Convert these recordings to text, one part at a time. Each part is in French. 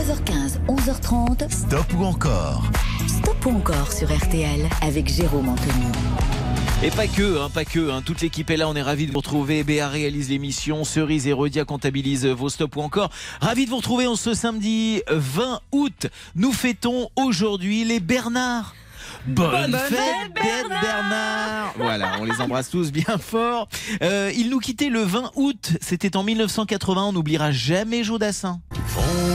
9h15, 11h30. Stop ou encore Stop ou encore sur RTL avec Jérôme Anthony. Et pas que, hein, pas que. Hein. Toute l'équipe est là. On est ravis de vous retrouver. Béa réalise l'émission. Cerise et Rodia comptabilise vos stops ou encore. Ravis de vous retrouver en ce samedi 20 août. Nous fêtons aujourd'hui les Bernards. Bonne, fête, Bernard. Voilà, on les embrasse tous bien fort. Euh, ils nous quittaient le 20 août. C'était en 1980. On n'oubliera jamais Jodassin. Où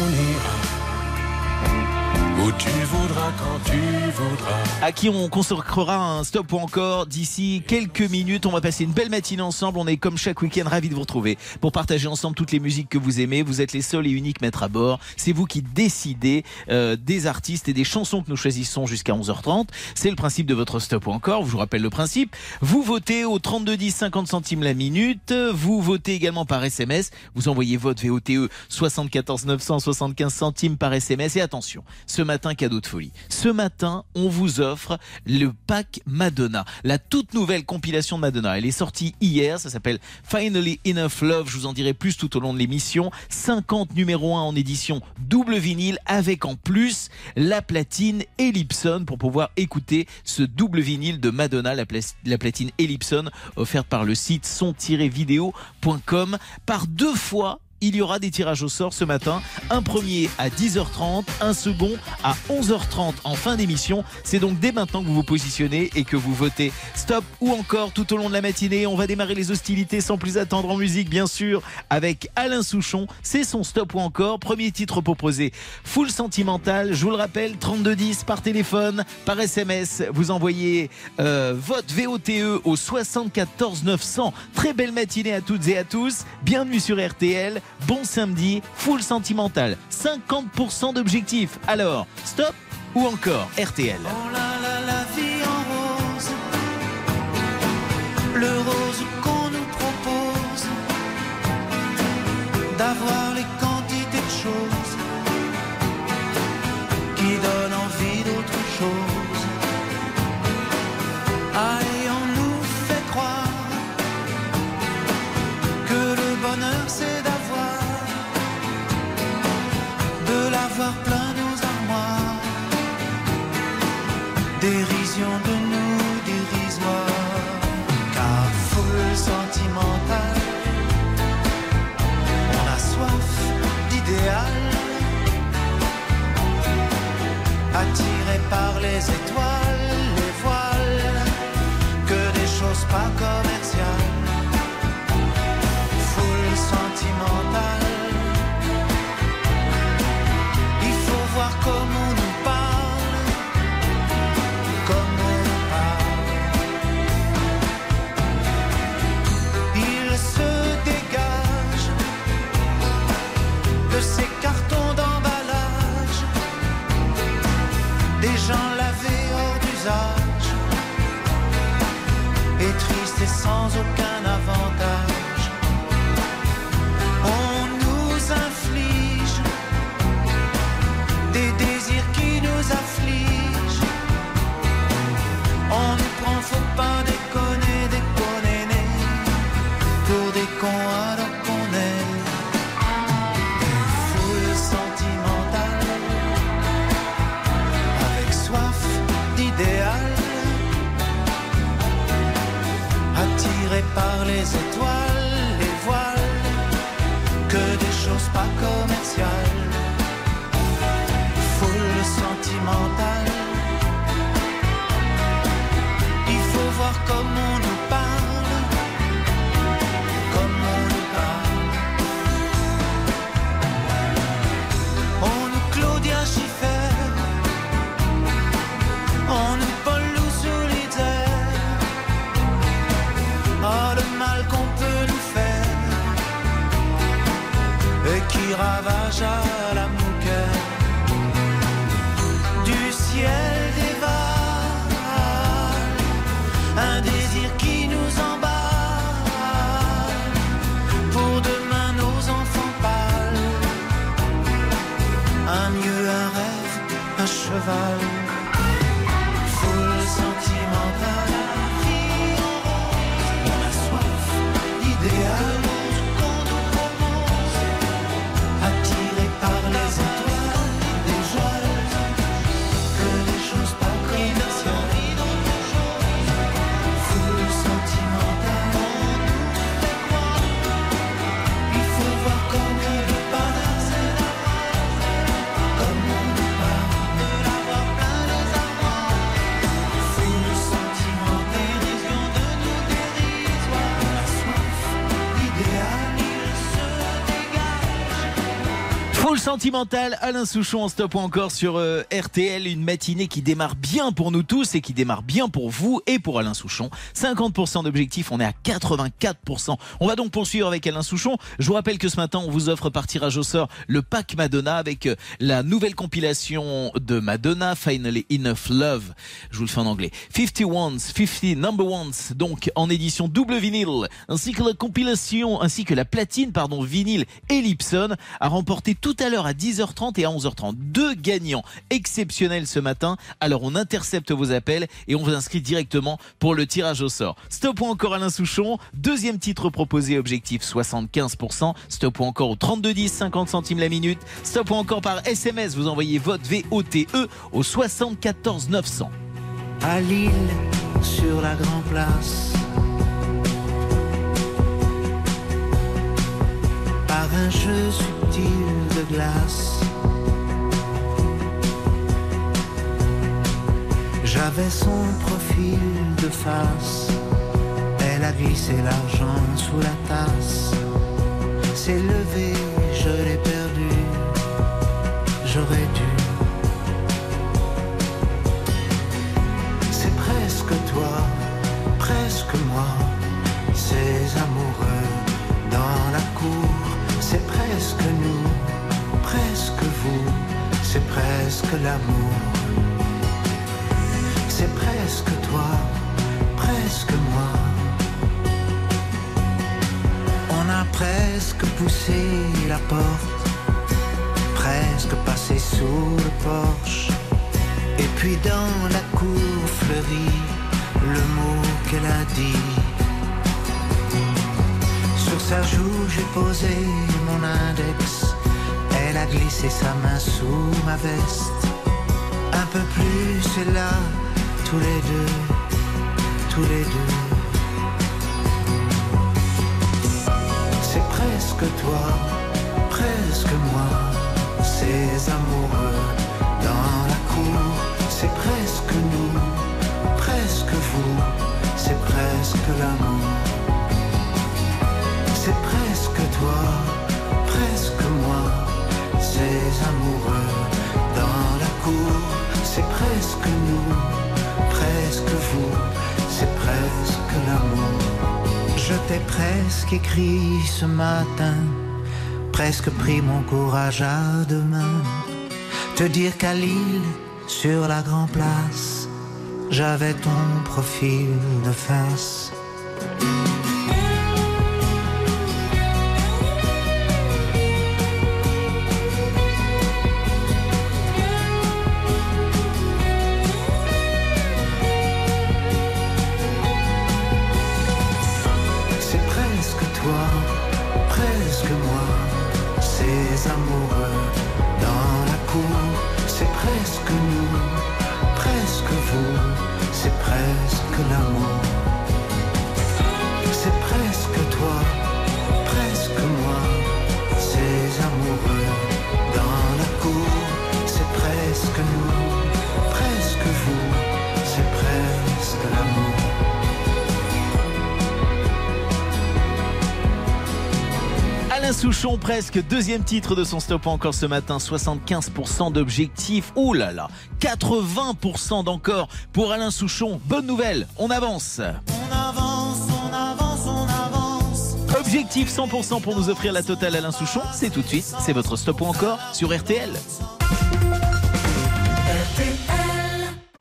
tu voudras quand tu voudras. À qui on consacrera un stop ou encore d'ici quelques minutes. On va passer une belle matinée ensemble. On est comme chaque week-end ravis de vous retrouver pour partager ensemble toutes les musiques que vous aimez. Vous êtes les seuls et uniques maîtres à bord. C'est vous qui décidez euh, des artistes et des chansons que nous choisissons jusqu'à 11h30. C'est le principe de votre stop ou encore. Je vous rappelle le principe. Vous votez au 32 10 50 centimes la minute. Vous votez également par SMS. Vous envoyez votre VOTE 74 975 centimes par SMS. Et attention, ce matin, cadeau de folie. Ce matin, on vous offre le pack Madonna, la toute nouvelle compilation de Madonna. Elle est sortie hier, ça s'appelle Finally Enough Love. Je vous en dirai plus tout au long de l'émission. 50 numéros 1 en édition double vinyle avec en plus la platine Ellipson pour pouvoir écouter ce double vinyle de Madonna, la, pla- la platine Ellipson offerte par le site son-vidéo.com par deux fois il y aura des tirages au sort ce matin. Un premier à 10h30, un second à 11h30 en fin d'émission. C'est donc dès maintenant que vous vous positionnez et que vous votez stop ou encore tout au long de la matinée. On va démarrer les hostilités sans plus attendre en musique, bien sûr, avec Alain Souchon. C'est son stop ou encore. Premier titre proposé, Full Sentimental. Je vous le rappelle, 3210 par téléphone, par SMS. Vous envoyez euh, votre VOTE au 74 900. Très belle matinée à toutes et à tous. Bienvenue sur RTL. Bon samedi, full sentimental. 50% d'objectifs. Alors, stop ou encore RTL Oh là là, la vie en rose, le rose qu'on nous propose, d'avoir les quantités de choses qui donnent envie d'autre chose. Et on nous fait croire que le bonheur c'est de l'avoir plein nos armoires. Dérision de nous dérisoire. Car foule sentimentale on a soif d'idéal. Attiré par les étoiles Sentimental, Alain Souchon en stop encore sur euh, RTL, une matinée qui démarre bien pour nous tous et qui démarre bien pour vous et pour Alain Souchon. 50% d'objectifs, on est à 84%. On va donc poursuivre avec Alain Souchon. Je vous rappelle que ce matin, on vous offre par tirage au sort le pack Madonna avec euh, la nouvelle compilation de Madonna, Finally Enough Love. Je vous le fais en anglais. 50 Ones, 50 Number Ones, donc en édition double vinyle, ainsi que la compilation, ainsi que la platine, pardon, vinyle Ellipson, a remporté tout à l'heure à 10h30 et à 11h30 deux gagnants exceptionnels ce matin. Alors on intercepte vos appels et on vous inscrit directement pour le tirage au sort. Stop ou encore Alain Souchon, deuxième titre proposé, objectif 75%. Stop ou encore au 3210, 50 centimes la minute. Stop ou encore par SMS, vous envoyez votre VOTE au 74 900. à Lille sur la Place. Un jeu subtil de glace. J'avais son profil de face. Elle a glissé l'argent sous la tasse. S'est levé, je l'ai perdu. J'aurais dû. C'est presque toi, presque moi, ces amoureux presque nous, presque vous, c'est presque l'amour. C'est presque toi, presque moi. On a presque poussé la porte, presque passé sous le porche. Et puis dans la cour fleurie, le mot qu'elle a dit. Sa joue, j'ai posé mon index. Elle a glissé sa main sous ma veste. Un peu plus, et là, tous les deux, tous les deux. C'est presque toi, presque moi, ces amoureux dans la cour. C'est presque nous, presque vous, c'est presque l'amour. C'est presque toi, presque moi, ces amoureux dans la cour. C'est presque nous, presque vous, c'est presque l'amour. Je t'ai presque écrit ce matin, presque pris mon courage à deux mains. Te dire qu'à Lille, sur la Grand Place, j'avais ton profil de face. Souchon, presque deuxième titre de son stop encore ce matin, 75% d'objectifs. Ouh là là, 80% d'encore pour Alain Souchon. Bonne nouvelle, on avance. On avance, on avance, on avance. Objectif 100% pour nous offrir la totale Alain Souchon, c'est tout de suite, c'est votre stop ou encore sur RTL.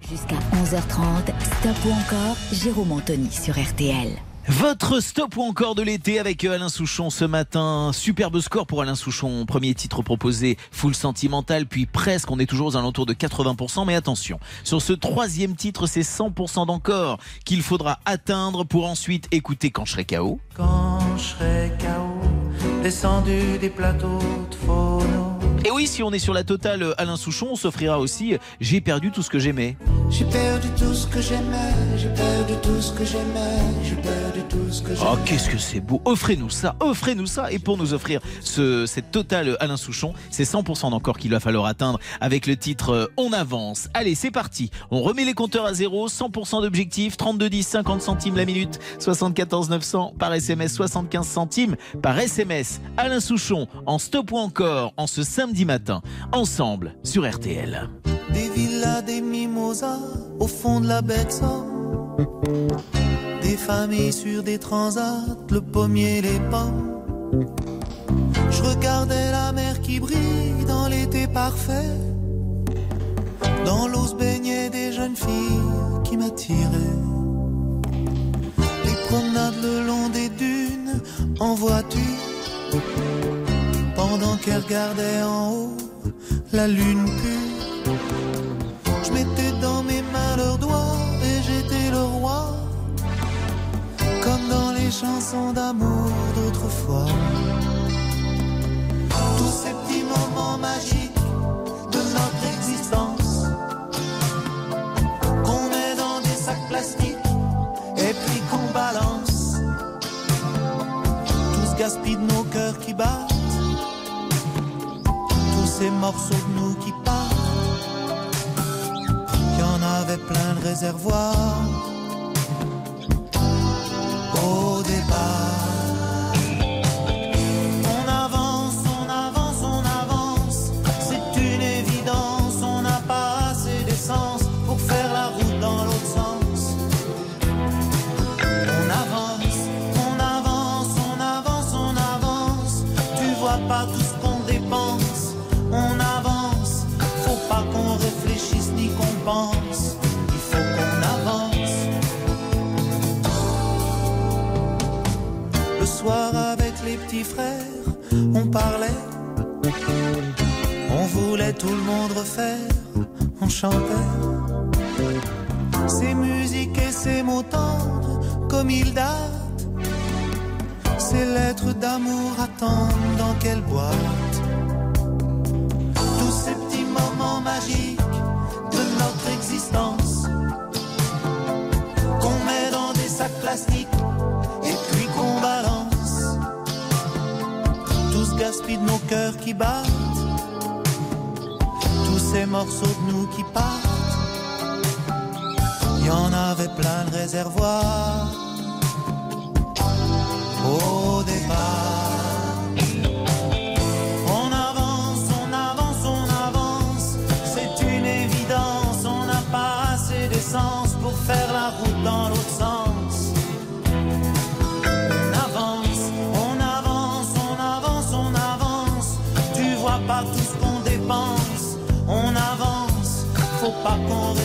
Jusqu'à 11h30, stop ou encore, Jérôme Anthony sur RTL. Votre stop ou encore de l'été avec Alain Souchon ce matin. Superbe score pour Alain Souchon. Premier titre proposé, full sentimental, puis presque. On est toujours aux alentours de 80%. Mais attention, sur ce troisième titre, c'est 100% d'encore qu'il faudra atteindre pour ensuite écouter quand je serai KO. Quand je serai KO, descendu des plateaux de phono. Et oui, si on est sur la totale euh, Alain Souchon, on s'offrira aussi euh, J'ai perdu tout ce que j'aimais. J'ai perdu tout ce que j'aimais, j'ai perdu tout ce que j'aimais, j'ai perdu Oh, qu'est-ce que c'est beau. Offrez-nous ça, offrez-nous ça. Et pour nous offrir ce, cette totale Alain Souchon, c'est 100% d'encore qu'il va falloir atteindre avec le titre euh, On avance. Allez, c'est parti. On remet les compteurs à zéro, 100% d'objectif, 32 10, 50 centimes la minute, 74 900 par SMS, 75 centimes par SMS. Alain Souchon en stop ou encore en ce samedi matin, ensemble sur RTL. Des villas, des mimosas au fond de la baie de Somme. Des familles sur des transats, le pommier, les pommes. Je regardais la mer qui brille dans l'été parfait. Dans l'eau se baignaient des jeunes filles qui m'attiraient. Les promenades le long des dunes en voiture. Pendant qu'elles regardaient en haut la lune pure. Je mettais dans mes mains leurs doigts et j'étais le roi. Chansons d'amour d'autrefois. Tous ces petits moments magiques de notre existence. Qu'on met dans des sacs plastiques et puis qu'on balance. Tout ce gaspille de nos cœurs qui battent. Tous ces morceaux de nous qui partent. Y en avait plein de réservoirs au départ. Le soir avec les petits frères, on parlait. On voulait tout le monde refaire, on chantait. Ces musiques et ces mots tendres, comme ils datent. Ces lettres d'amour attendent dans quelle boîte? Tous ces petits moments magiques de notre existence. Qu'on met dans des sacs plastiques et puis qu'on balance. Gaspille de nos cœurs qui battent, tous ces morceaux de nous qui partent. Il y en avait plein de réservoirs au départ. Faut pas qu'on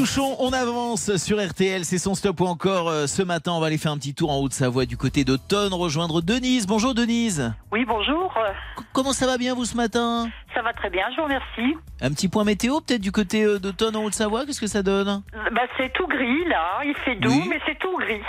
Souchon, on avance sur RTL, c'est son stop ou encore. euh, ce matin, on va aller faire un petit tour en Haute-Savoie du côté d'Automne, rejoindre Denise. Bonjour Denise. Oui, bonjour. C- Comment ça va bien vous ce matin? Ça va très bien, je vous remercie. Un petit point météo peut-être du côté euh, d'Automne en Haute-Savoie, qu'est-ce que ça donne? Bah, c'est tout gris là, il fait doux, Oui. mais c'est tout gris.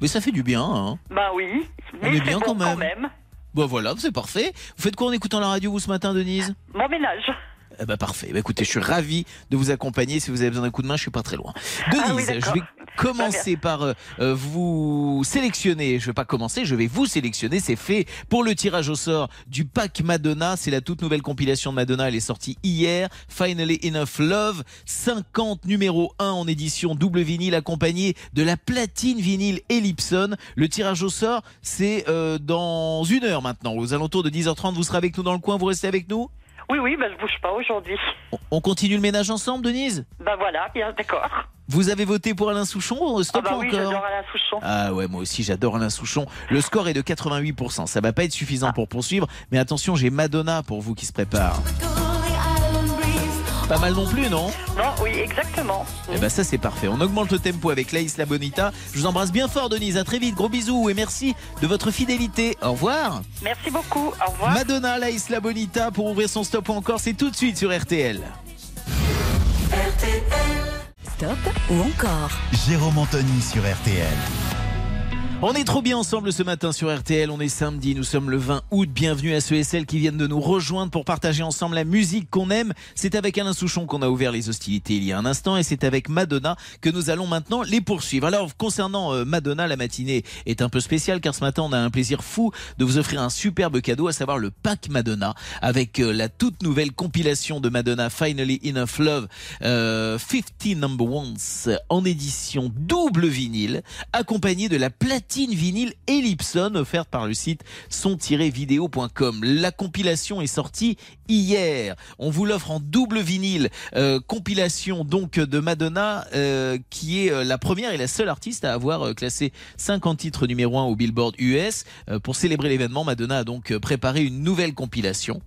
Mais ça fait du bien, hein Bah oui, On mais est c'est bien bon quand même. Bon voilà, c'est parfait. Vous faites quoi en écoutant la radio vous ce matin Denise? Mon ménage. Eh ben parfait. Bah, écoutez, je suis ravi de vous accompagner. Si vous avez besoin d'un coup de main, je suis pas très loin. Denise, Ah oui, je vais commencer par euh, euh, vous sélectionner. Je vais pas commencer, je vais vous sélectionner. C'est fait pour le tirage au sort du pack Madonna. C'est la toute nouvelle compilation de Madonna. Elle est sortie hier. Finally Enough Love. 50 numéro 1 en édition double vinyle accompagné de la platine vinyle Ellipson. Le tirage au sort, c'est euh, dans une heure maintenant. Aux alentours de 10h30, vous serez avec nous dans le coin. Vous restez avec nous? Oui, oui, bah, je bouge pas aujourd'hui. On- On continue le ménage ensemble, Denise? Bah voilà, bien d'accord. Vous avez voté pour Alain Souchon Ah Stop bah ou oui, encore? j'adore Alain Souchon. Ah ouais, moi aussi j'adore Alain Souchon. Le score est de 88%. Ça va pas être suffisant pour poursuivre, mais attention, j'ai Madonna pour vous qui se prépare. Pas mal non plus, non Non, oui, exactement. Eh ben ça c'est parfait. On augmente le tempo avec Laïs La Bonita. Je vous embrasse bien fort, Denise. À très vite. Gros bisous et merci de votre fidélité. Au revoir. Merci beaucoup. Au revoir. Madonna, Laïs La Bonita pour ouvrir son stop ou encore. C'est tout de suite sur RTL. Stop ou encore? Jérôme Anthony sur RTL. On est trop bien ensemble ce matin sur RTL, on est samedi, nous sommes le 20 août, bienvenue à ceux et celles qui viennent de nous rejoindre pour partager ensemble la musique qu'on aime. C'est avec Alain Souchon qu'on a ouvert les hostilités il y a un instant et c'est avec Madonna que nous allons maintenant les poursuivre. Alors concernant euh, Madonna, la matinée est un peu spéciale car ce matin on a un plaisir fou de vous offrir un superbe cadeau, à savoir le pack Madonna avec euh, la toute nouvelle compilation de Madonna Finally Enough Love euh, 50 Number Ones en édition double vinyle accompagné de la platine vinyle Ellipson offerte par le site son-vidéo.com. La compilation est sortie hier. On vous l'offre en double vinyle, euh, compilation donc de Madonna euh, qui est euh, la première et la seule artiste à avoir euh, classé 50 titres numéro 1 au Billboard US. Euh, pour célébrer l'événement, Madonna a donc euh, préparé une nouvelle compilation.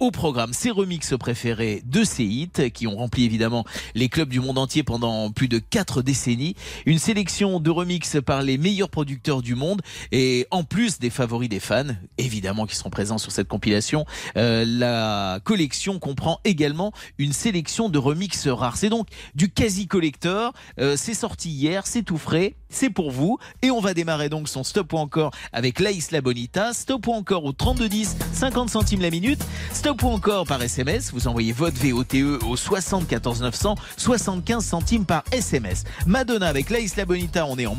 Au programme, ses remixes préférés de ses hits qui ont rempli évidemment les clubs du monde entier pendant plus de quatre décennies. Une sélection de remixes par les meilleurs producteurs du monde et en plus des favoris des fans, évidemment qui sont présents sur cette compilation, euh, la collection comprend également une sélection de remixes rares. C'est donc du quasi collector. Euh, c'est sorti hier, c'est tout frais, c'est pour vous et on va démarrer donc son stop ou encore avec La Bonita. Stop ou encore au 3210, 50 centimes la minute. Stop ou encore par SMS. Vous envoyez votre VOTE au 74 900, 75 centimes par SMS. Madonna avec La Bonita, on est en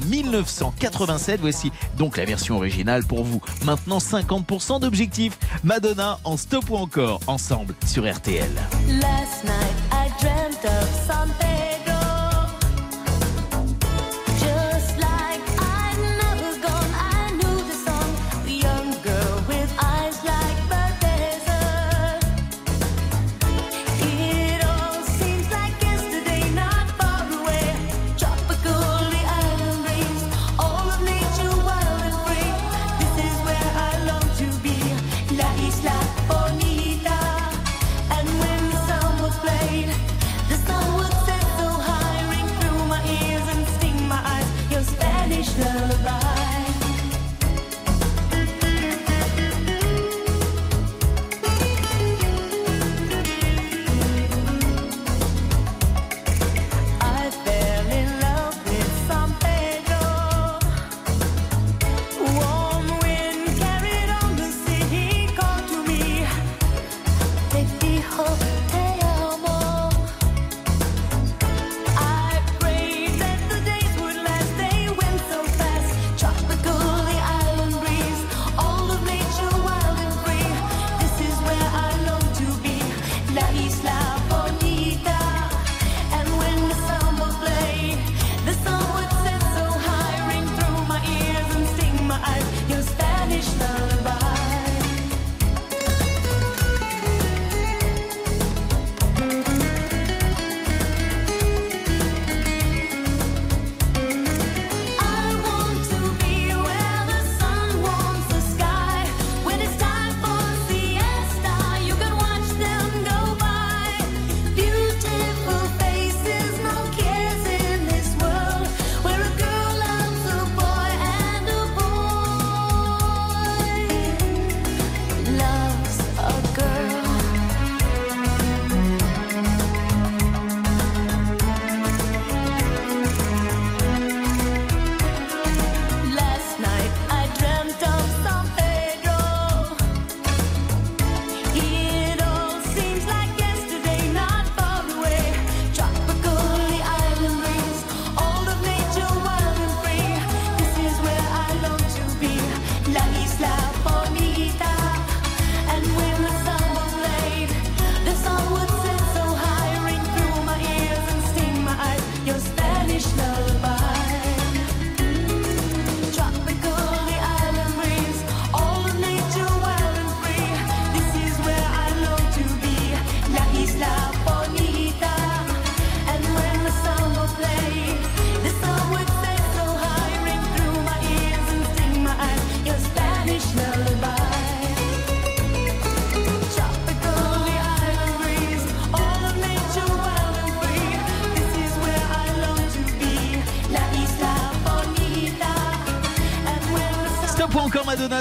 1987. Voici donc la version originale pour vous. Maintenant 50% d'objectifs. Madonna en stop ou encore ensemble sur RTL.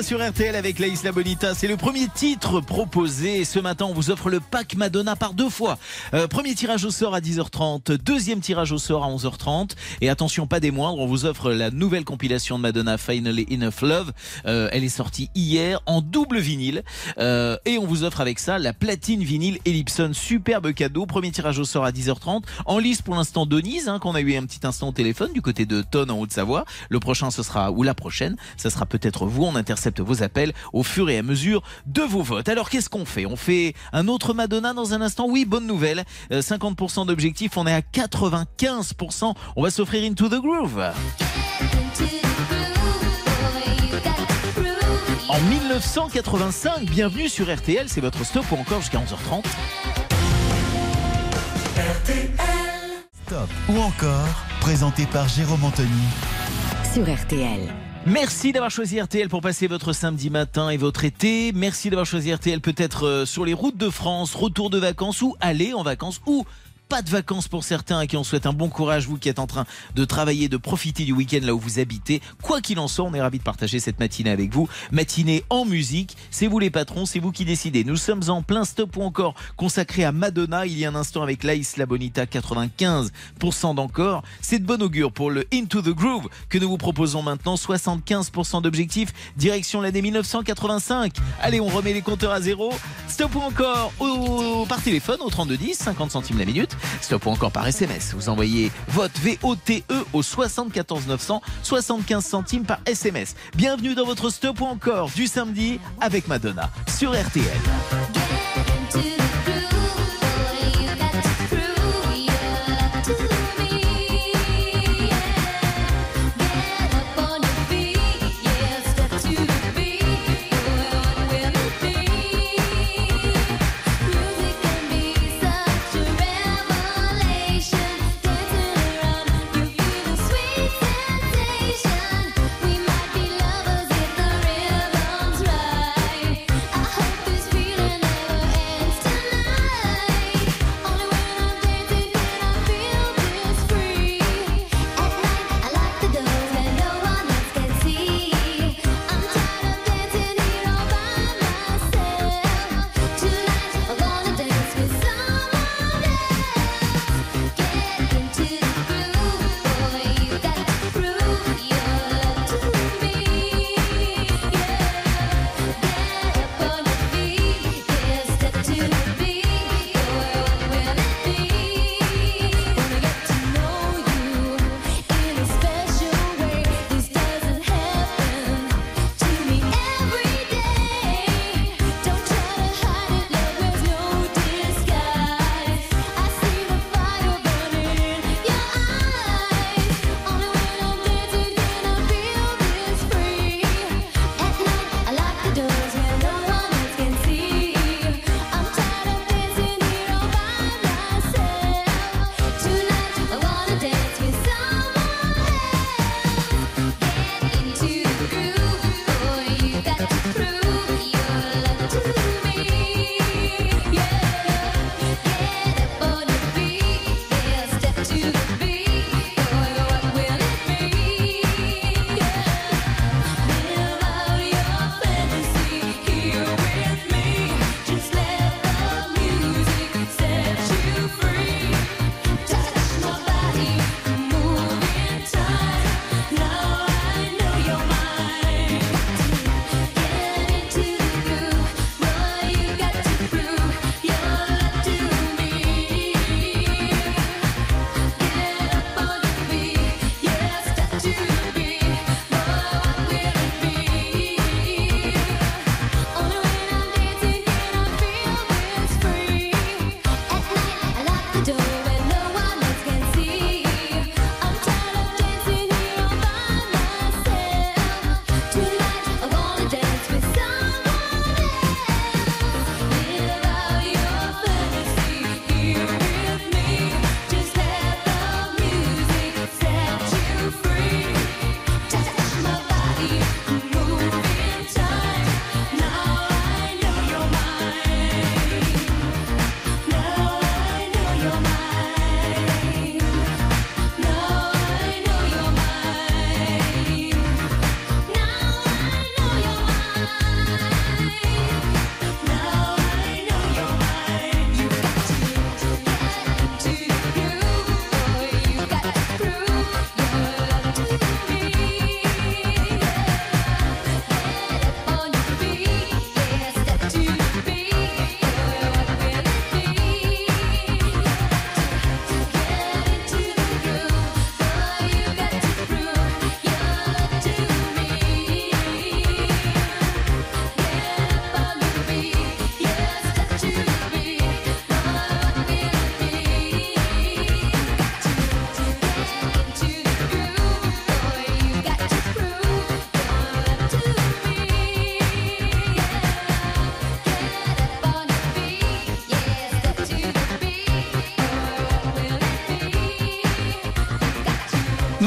Sur RTL avec La Isla Bonita. C'est le premier titre proposé. Ce matin, on vous offre le pack Madonna par deux fois. Euh, premier tirage au sort à 10h30, deuxième tirage au sort à 11h30. Et attention, pas des moindres, on vous offre la nouvelle compilation de Madonna, Finally Enough Love. Euh, elle est sortie hier en double vinyle. Euh, et on vous offre avec ça la platine vinyle Ellipson. Superbe cadeau. Premier tirage au sort à 10h30. En lice pour l'instant Denise, hein, qu'on a eu un petit instant au téléphone du côté de Tonne en Haute-Savoie. Le prochain, ce sera, ou la prochaine, ça sera peut-être vous. On intercepte vos appels au fur et à mesure de vos votes. Alors qu'est-ce qu'on fait? On fait un autre Madonna dans un instant? Oui, bonne nouvelle. Euh, 50% d'objectifs, on est à 95%. On va s'offrir Into the Groove. En 1985, bienvenue sur RTL, c'est votre stop ou encore jusqu'à 11h30. Stop ou encore, présenté par Jérôme Anthony. Sur RTL. Merci d'avoir choisi RTL pour passer votre samedi matin et votre été. Merci d'avoir choisi RTL peut-être euh, sur les routes de France, retour de vacances ou aller en vacances ou pas de vacances pour certains à qui on souhaite un bon courage, vous qui êtes en train de travailler, de profiter du week-end là où vous habitez. Quoi qu'il en soit, on est ravis de partager cette matinée avec vous. Matinée en musique, c'est vous les patrons, c'est vous qui décidez. Nous sommes en plein stop ou encore consacré à Madonna il y a un instant avec Laïs La Bonita, 95% d'encore. C'est de bon augure pour le Into the Groove que nous vous proposons maintenant, 75% d'objectifs, direction l'année 1985. Allez, on remet les compteurs à zéro. Stop ou encore au, par téléphone au 3210, 50 centimes la minute. Stop ou encore par SMS. Vous envoyez vote VOTE au 74 900, 75 centimes par SMS. Bienvenue dans votre stop ou encore du samedi avec Madonna sur RTL.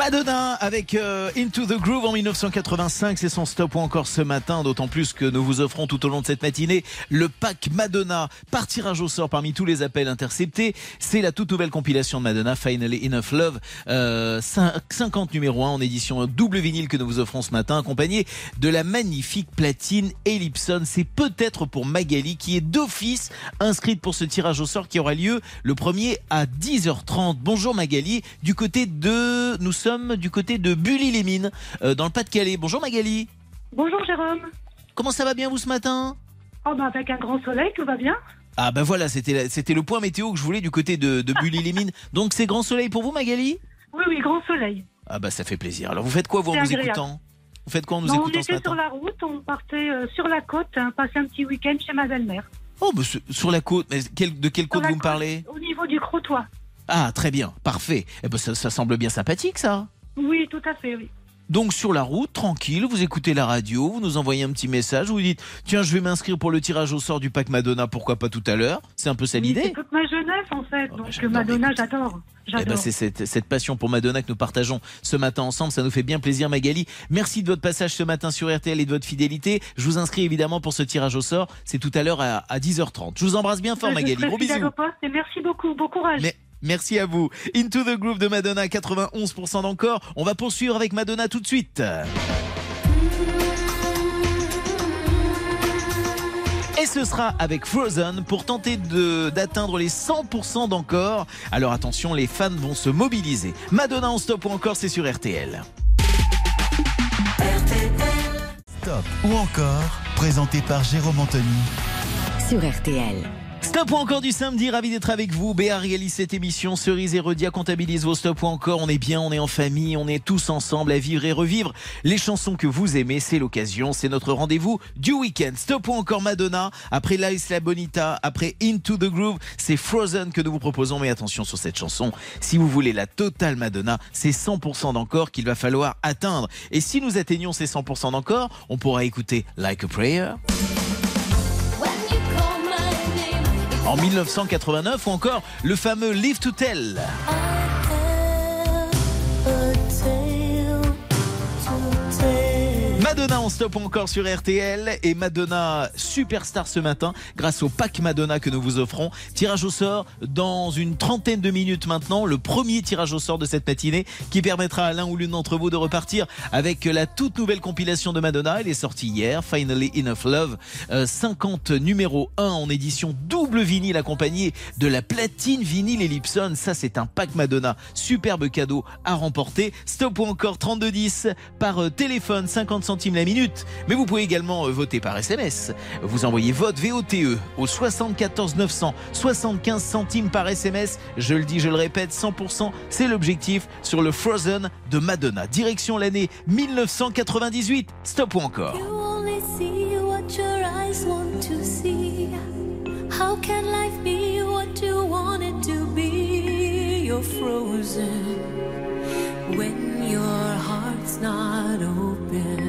Madonna avec euh, Into the Groove en 1985, c'est son stop ou encore ce matin, d'autant plus que nous vous offrons tout au long de cette matinée le pack Madonna par tirage au sort parmi tous les appels interceptés. C'est la toute nouvelle compilation de Madonna, Finally Enough Love, euh, cin- 50 numéro 1 en édition double vinyle que nous vous offrons ce matin, accompagné de la magnifique platine Ellipson. C'est peut-être pour Magali qui est d'office inscrite pour ce tirage au sort qui aura lieu le premier à 10h30. Bonjour Magali, du côté de, nous sommes du côté de Bully-les-Mines, euh, dans le Pas-de-Calais. Bonjour Magali. Bonjour Jérôme. Comment ça va bien vous ce matin? Oh bah avec un grand soleil, tout va bien Ah ben voilà, c'était le point météo que je voulais du côté de, de Bully-les-Mines. Donc c'est grand soleil pour vous Magali? Oui, oui, grand soleil. Ah bah ça fait plaisir. Alors vous faites quoi vous en nous agréable. écoutant? Vous faites quoi en nous Non, on écoutant ce était matin? sur la route, on partait euh, sur la côte, hein, passer un petit week-end chez ma belle-mère. Oh bah, sur- la côte, mais quel- de quelle Sur côte vous me côte, parlez? Au niveau du Crotoy. Ah très bien, parfait. Eh ben ça, ça semble bien sympathique ça. Oui, tout à fait, oui. Donc sur la route, tranquille, vous écoutez la radio, vous nous envoyez un petit message, vous dites tiens je vais m'inscrire pour le tirage au sort du pack Madonna, pourquoi pas tout à l'heure? C'est un peu ça Oui, C'est l'idée toute ma jeunesse en fait, Oh, donc Madonna, j'adore. Eh ben, c'est cette, cette passion pour Madonna que nous partageons ce matin ensemble. Ça nous fait bien plaisir, Magali. Merci de votre passage ce matin sur RTL et de votre fidélité. Je vous inscris évidemment pour ce tirage au sort. C'est tout à l'heure à, à 10h30. Je vous embrasse bien fort, Je Magali. Gros bisous. et merci beaucoup, bon courage. Mais- Merci à vous. Into the Groove de Madonna, 91% d'encore. On va poursuivre avec Madonna tout de suite. Et ce sera avec Frozen pour tenter de- d'atteindre les 100% d'encore. Alors attention, les fans vont se mobiliser. Madonna en stop ou encore, c'est sur RTL. Stop ou encore, présenté par Jérôme Anthony. sur RTL. Stop ou encore du samedi, ravi d'être avec vous. Béa réalise cette émission. Cerise et Redia comptabilise vos stop ou encore. On est bien, on est en famille, on est tous ensemble à vivre et revivre les chansons que vous aimez. C'est l'occasion, c'est notre rendez-vous du week-end. Stop ou encore Madonna. Après La Bonita, après Into the Groove, c'est Frozen que nous vous proposons. Mais attention sur cette chanson. Si vous voulez la totale Madonna, c'est 100% d'encore qu'il va falloir atteindre. Et si nous atteignons ces 100% d'encore, on pourra écouter Like a Prayer. En 1989 ou encore le fameux Live to Tell. Madonna en stop encore sur RTL et Madonna superstar ce matin grâce au pack Madonna que nous vous offrons. Tirage au sort dans une trentaine de minutes maintenant, le premier tirage au sort de cette matinée qui permettra à l'un ou l'une d'entre vous de repartir avec la toute nouvelle compilation de Madonna. Elle est sortie hier, Finally Enough Love, euh, 50 numéro 1 en édition double vinyle accompagné de la platine vinyle Ellipson. Ça c'est un pack Madonna, superbe cadeau à remporter. Stop ou encore 3210 par euh, téléphone 50 centimes la minute. Mais vous pouvez également euh, voter par SMS. Vous envoyez vote VOTE au 74 900 75 centimes par SMS. Je le dis, je le répète, 100%, c'est l'objectif sur le Frozen de Madonna. Direction l'année 1998. Stop ou encore? How can life be what you want it to be? You're frozen when your heart's not open.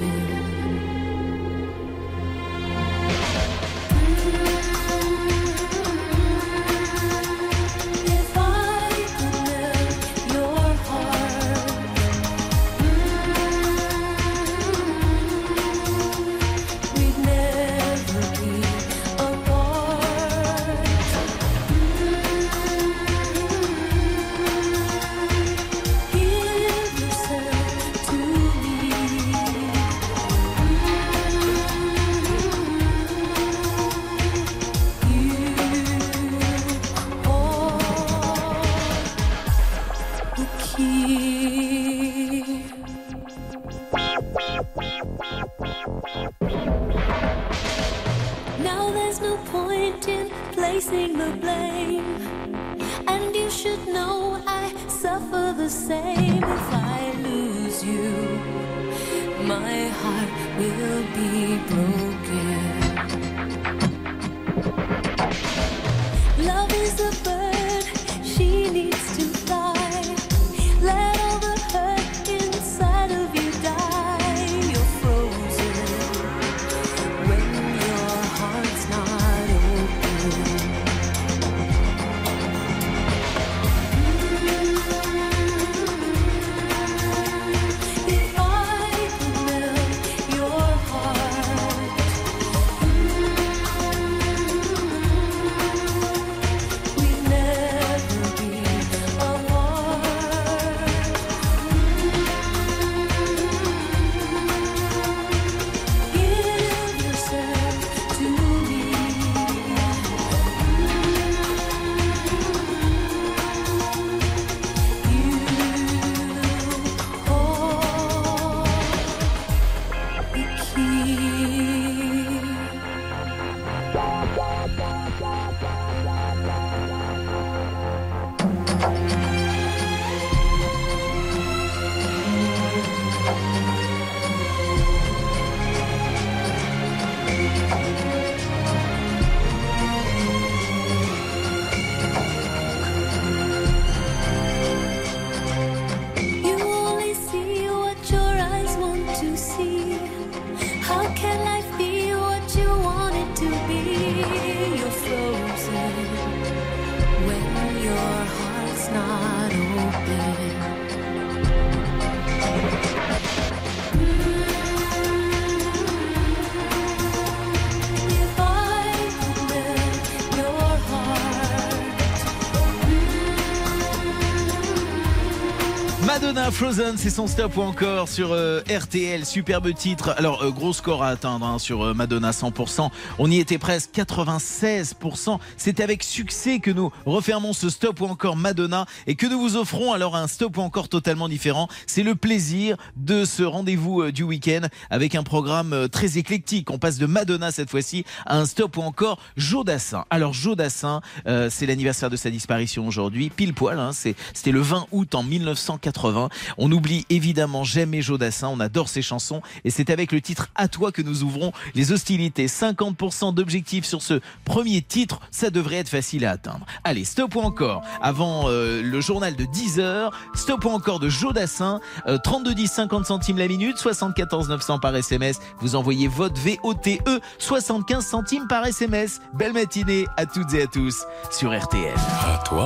Madonna Frozen, c'est son stop ou encore sur euh, RTL, superbe titre. Alors, euh, gros score à atteindre hein, sur euh, Madonna 100%. On y était presque 96%. C'est avec succès que nous refermons ce stop ou encore Madonna et que nous vous offrons alors un stop ou encore totalement différent. C'est le plaisir de ce rendez-vous du week-end avec un programme très éclectique. On passe de Madonna cette fois-ci à un stop ou encore Joe Dassin. Alors, Joe Dassin, euh, c'est l'anniversaire de sa disparition aujourd'hui, pile poil. hein, C'était le 20 août en 1980. On n'oublie évidemment jamais Joe Dassin, on adore ses chansons et c'est avec le titre À toi que nous ouvrons les hostilités. 50% d'objectifs sur ce premier titre, ça devrait être facile à atteindre. Allez, stop encore avant euh, le journal de 10h, stop encore de Joe Dassin, euh, 32 10 50 centimes la minute, 74 900 par SMS. Vous envoyez votre VOTE 75 centimes par SMS. Belle matinée à toutes et à tous sur RTL. À toi,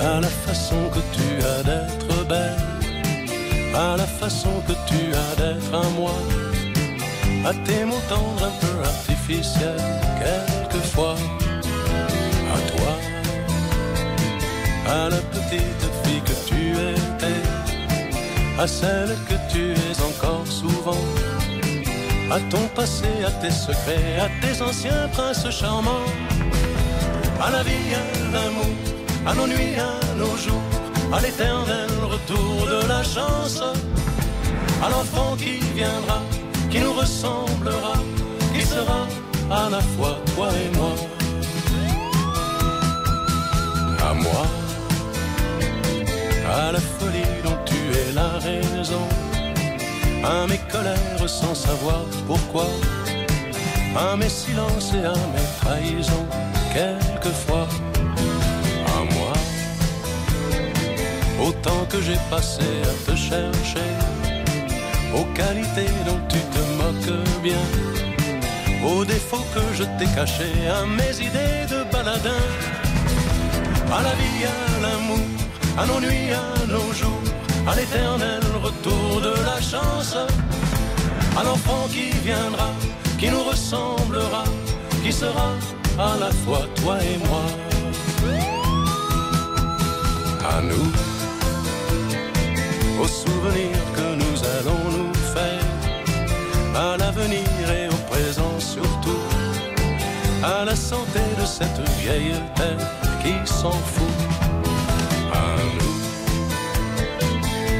à la façon que tu as d'être belle, à la façon que tu as d'être à moi, à tes mots tendres un peu artificiels, quelquefois, à toi, à la petite fille que tu étais, à celle que tu es encore souvent. À ton passé, à tes secrets, à tes anciens princes charmants, à la vie, à l'amour, à nos nuits, à nos jours, à l'éternel retour de la chance, à l'enfant qui viendra, qui nous ressemblera, qui sera à la fois toi et moi. À moi, à la folie dont tu es la raison, à mes colères sans savoir pourquoi, à mes silences et à mes trahisons, quelquefois, autant que j'ai passé à te chercher, aux qualités dont tu te moques bien, aux défauts que je t'ai cachés, à mes idées de baladin, à la vie, à l'amour, à nos nuits, à nos jours, à l'éternel retour de la chance, à l'enfant qui viendra, qui nous ressemblera, qui sera à la fois toi et moi. À nous, aux souvenirs que nous allons nous faire, à l'avenir et au présent surtout, à la santé de cette vieille terre qui s'en fout. À nous,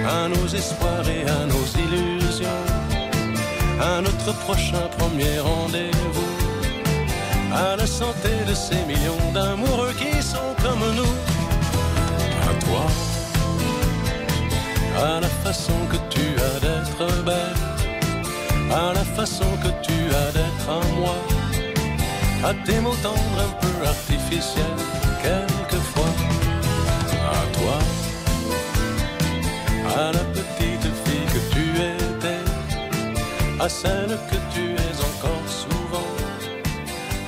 à nos espoirs et à nos illusions, à notre prochain premier rendez-vous, à la santé de ces millions d'amoureux qui sont comme nous. À toi, à la façon que tu as d'être belle, à la façon que tu as d'être à moi, à tes mots tendres un peu artificiels, quelquefois. À toi, à la petite fille que tu étais, à celle que tu es encore souvent,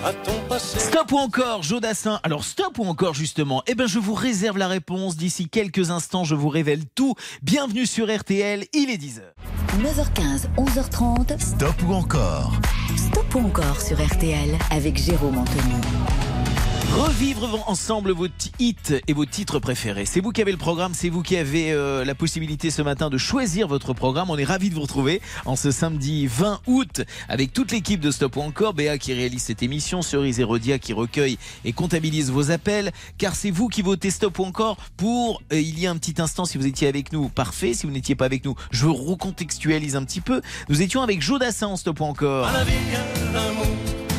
à ton. Stop ou encore, Jodassin? Alors stop ou encore justement? Eh bien je vous réserve la réponse. D'ici quelques instants, je vous révèle tout. Bienvenue sur RTL, il est 10h. 9h15, 11h30. Stop ou encore? Stop ou encore sur RTL avec Jérôme Anthony. Revivre ensemble vos hits et vos titres préférés. C'est vous qui avez le programme, c'est vous qui avez euh, la possibilité ce matin de choisir votre programme. On est ravis de vous retrouver en ce samedi 20 août avec toute l'équipe de Stop ou encore, Béa qui réalise cette émission, Cerise et Rodia qui recueille et comptabilise vos appels, car c'est vous qui votez Stop ou encore pour, euh, il y a un petit instant, si vous étiez avec nous, parfait. Si vous n'étiez pas avec nous, je recontextualise un petit peu. Nous étions avec Jodassin en Stop ou encore. À la vie, à l'amour,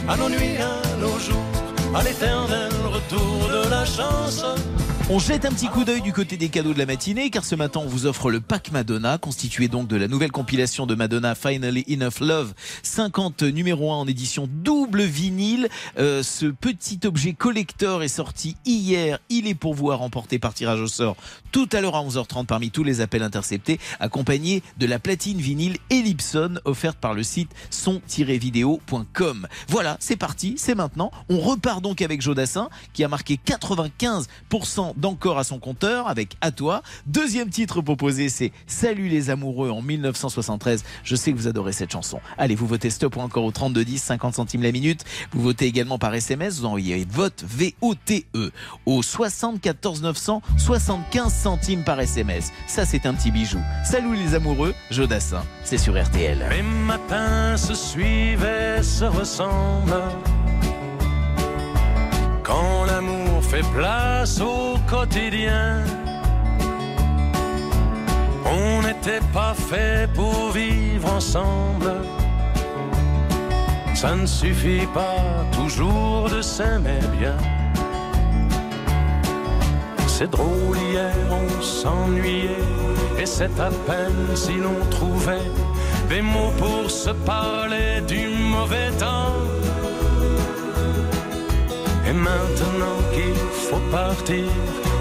à nos à nos jours, à l'éternel retour de la chance. On jette un petit coup d'œil du côté des cadeaux de la matinée car ce matin on vous offre le pack Madonna constitué donc de la nouvelle compilation de Madonna Finally Enough Love 50 numéro 1 en édition double vinyle. Euh, ce petit objet collector est sorti hier. Il est pour vous à remporter par tirage au sort tout à l'heure à 11h30 parmi tous les appels interceptés accompagné de la platine vinyle Ellipson offerte par le site son-vidéo.com. Voilà, c'est parti, c'est maintenant. On repart donc avec Jodassin qui a marqué 95% d'encore à son compteur avec À toi. Deuxième titre proposé, c'est Salut les amoureux en 1973. Je sais que vous adorez cette chanson. Allez, vous votez stop ou encore au 3210, 50 centimes la minute. Vous votez également par SMS. Vous envoyez vote V-O-T-E au 74 900, 75 centimes par SMS. Ça, c'est un petit bijou. Salut les amoureux, Jodassin. C'est sur RTL. Les matins se suivent et se ressemblent. Quand l'amour fait place au quotidien. On n'était pas fait pour vivre ensemble. Ça ne suffit pas toujours de s'aimer bien. C'est drôle, hier on s'ennuyait, et c'est à peine si l'on trouvait des mots pour se parler du mauvais temps. Et maintenant qu'il faut partir,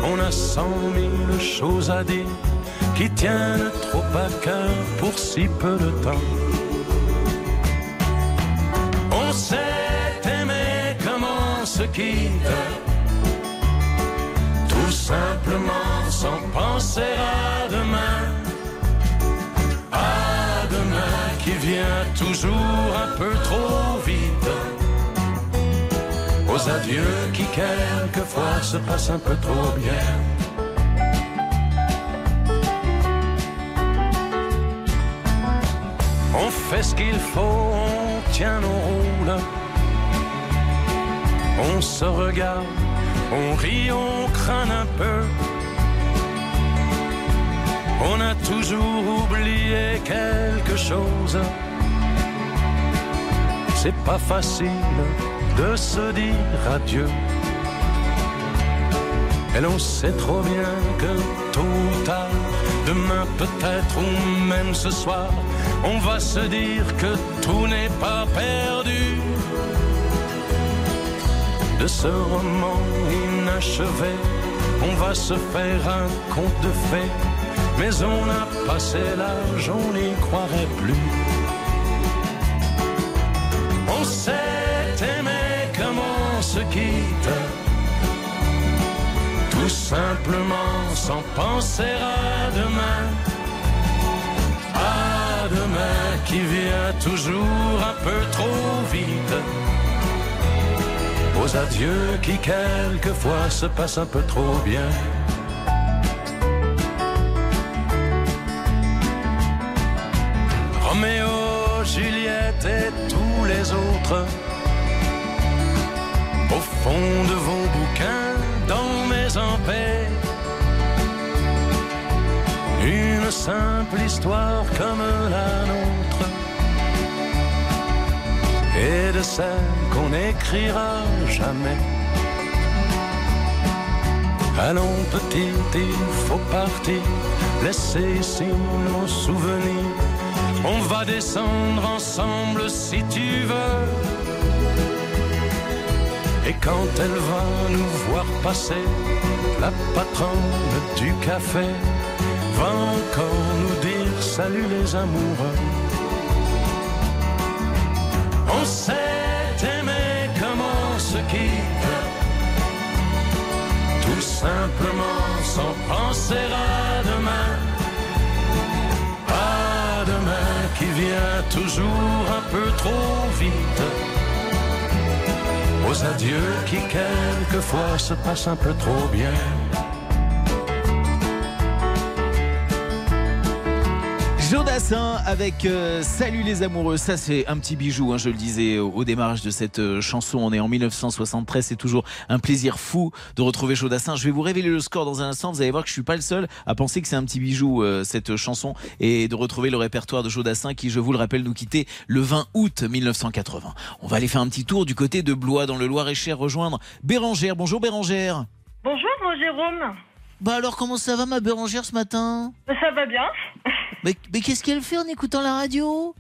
on a cent mille choses à dire qui tiennent trop à cœur pour si peu de temps. On s'est aimé comme on se quitte, tout simplement sans penser à demain. À demain qui vient toujours un peu trop. Aux adieux qui quelquefois se passent un peu trop bien. On fait ce qu'il faut, on tient nos rôles. On se regarde, on rit, on craint un peu. On a toujours oublié quelque chose. C'est pas facile de se dire adieu. Et l'on sait trop bien que tôt ou tard, demain peut-être ou même ce soir, on va se dire que tout n'est pas perdu. De ce roman inachevé, on va se faire un conte de fées, mais on a passé l'âge, on n'y croirait plus. On on se quitte, tout simplement sans penser à demain. À demain qui vient toujours un peu trop vite. Aux adieux qui quelquefois se passent un peu trop bien. Roméo, Juliette et tous les autres. Fond de vos bouquins, dans mes. Une simple histoire comme la nôtre. Et de celle qu'on n'écrira jamais. Allons petit, il faut partir, laisser ici nos souvenirs. On va descendre ensemble si tu veux. Et quand elle va nous voir passer, la patronne du café va encore nous dire salut les amoureux. On s'est aimé comme on se quitte, tout simplement sans penser à demain. À demain qui vient toujours un peu trop vite. Aux adieux qui quelquefois se passent un peu trop bien. Jodassin avec euh, Salut les amoureux, ça c'est un petit bijou, hein, je le disais au, au démarrage de cette euh, chanson, on est en 1973, c'est toujours un plaisir fou de retrouver Jodassin. Je vais vous révéler le score dans un instant, vous allez voir que je suis pas le seul à penser que c'est un petit bijou euh, cette chanson et de retrouver le répertoire de Jodassin qui, je vous le rappelle, nous quittait le 20 août 1980. On va aller faire un petit tour du côté de Blois dans le Loir-et-Cher rejoindre Bérangère. Bonjour Bérangère. Bonjour, mon Jérôme. Bah alors comment ça va ma Bérangère ce matin? Ça va bien Mais, mais qu'est-ce qu'elle fait en écoutant la radio?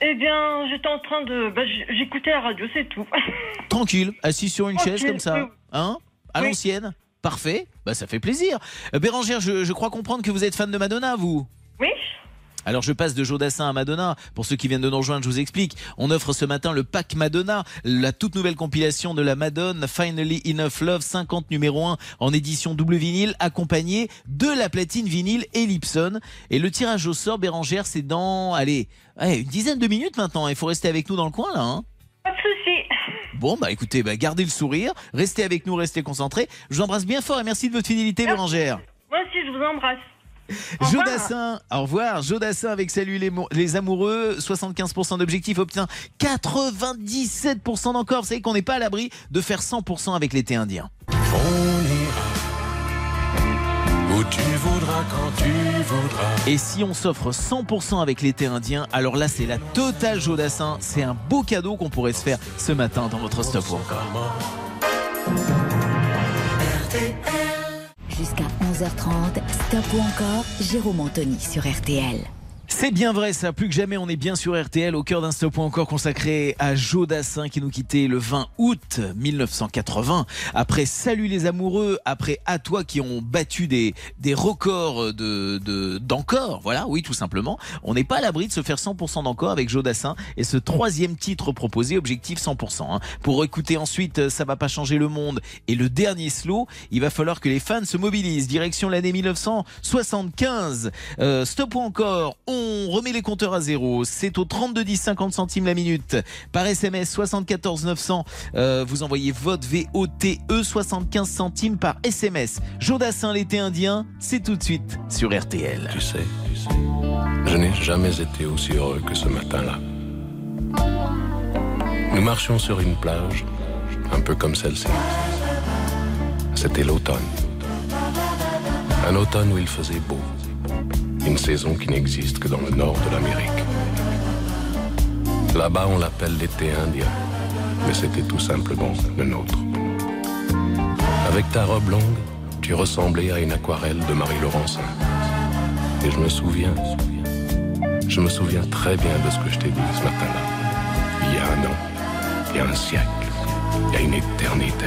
Eh bien, j'étais en train de. bah, J'écoutais la radio, c'est tout. Tranquille, assis sur une Tranquille, chaise comme oui. ça. Hein À Oui. l'ancienne. Parfait. Bah ça fait plaisir. Euh, Bérangère, je, je crois comprendre que vous êtes fan de Madonna, vous. Alors je passe de Jodassin à Madonna. Pour ceux qui viennent de nous rejoindre, je vous explique. On offre ce matin le pack Madonna, la toute nouvelle compilation de la Madone, Finally Enough Love, 50 numéro 1 en édition double vinyle, accompagné de la platine vinyle Ellipson. Et le tirage au sort, Bérangère, c'est dans, allez, une dizaine de minutes maintenant. Il faut rester avec nous dans le coin là. hein. Pas de souci. Bon, bah écoutez, bah, gardez le sourire, restez avec nous, restez concentrés. Je vous embrasse bien fort et merci de votre fidélité, Bérangère. Moi aussi, je vous embrasse. Au revoir. Jodassin, au revoir. Jodassin avec Salut les, mo- les amoureux, 75% d'objectifs obtient 97% d'encore. Vous savez qu'on n'est pas à l'abri de faire 100% avec l'été indien. On ira où tu voudras quand tu voudras. Et si on s'offre 100% avec l'été indien, alors là c'est la totale Jodassin. C'est un beau cadeau qu'on pourrait se faire ce matin dans votre stop. Jusqu'à 11h30, Stop ou encore, Jérôme Anthony sur RTL. C'est bien vrai ça, plus que jamais on est bien sur RTL au cœur d'un stop ou encore consacré à Joe Dassin qui nous quittait le 20 août 1980. Après Salut les amoureux, après À toi qui ont battu des, des records de, de, d'encore, voilà, oui tout simplement. On n'est pas à l'abri de se faire 100% d'encore avec Joe Dassin et ce troisième titre proposé, objectif 100%. hein. Pour écouter ensuite euh, Ça va pas changer le monde et le dernier slow, il va falloir que les fans se mobilisent. Direction l'année 1975. Euh, stop ou encore, remet les compteurs à zéro. C'est au 32 10 50 centimes la minute. Par SMS 74 900, euh, vous envoyez vote VOTE 75 centimes par SMS. Jodassin l'été indien, c'est tout de suite sur RTL. Tu sais, je n'ai jamais été aussi heureux que ce matin-là. Nous marchions sur une plage, un peu comme celle-ci. C'était l'automne. Un automne où il faisait beau. Une saison qui n'existe que dans le nord de l'Amérique. Là-bas, on l'appelle l'été indien, mais c'était tout simplement le nôtre. Avec ta robe longue, tu ressemblais à une aquarelle de Marie Laurencin. Et je me souviens, je me souviens très bien de ce que je t'ai dit ce matin-là. Il y a un an, il y a un siècle, il y a une éternité.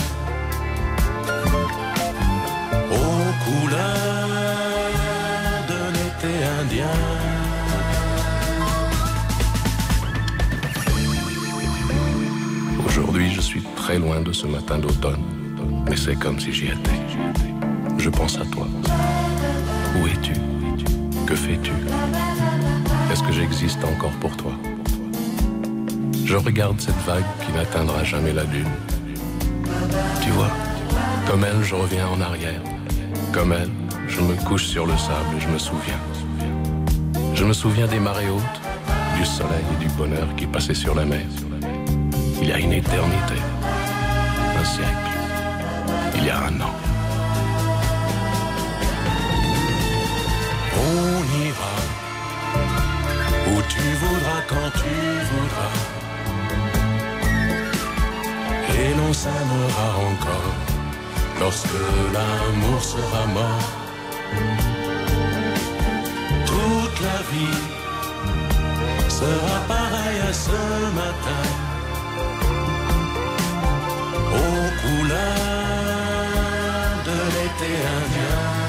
Aujourd'hui, je suis très loin de ce matin d'automne, mais c'est comme si j'y étais. Je pense à toi. Où es-tu? Que fais-tu? Est-ce que j'existe encore pour toi? Je regarde cette vague qui n'atteindra jamais la lune. Tu vois, comme elle, je reviens en arrière. Comme elle, je me couche sur le sable et je me souviens. Je me souviens des marées hautes, du soleil et du bonheur qui passaient sur la mer. Il y a une éternité, un siècle, il y a un an. On ira où tu voudras quand tu voudras. Et l'on s'aimera encore lorsque l'amour sera mort. Toute la vie sera pareille à ce matin. Couleurs de l'été indien.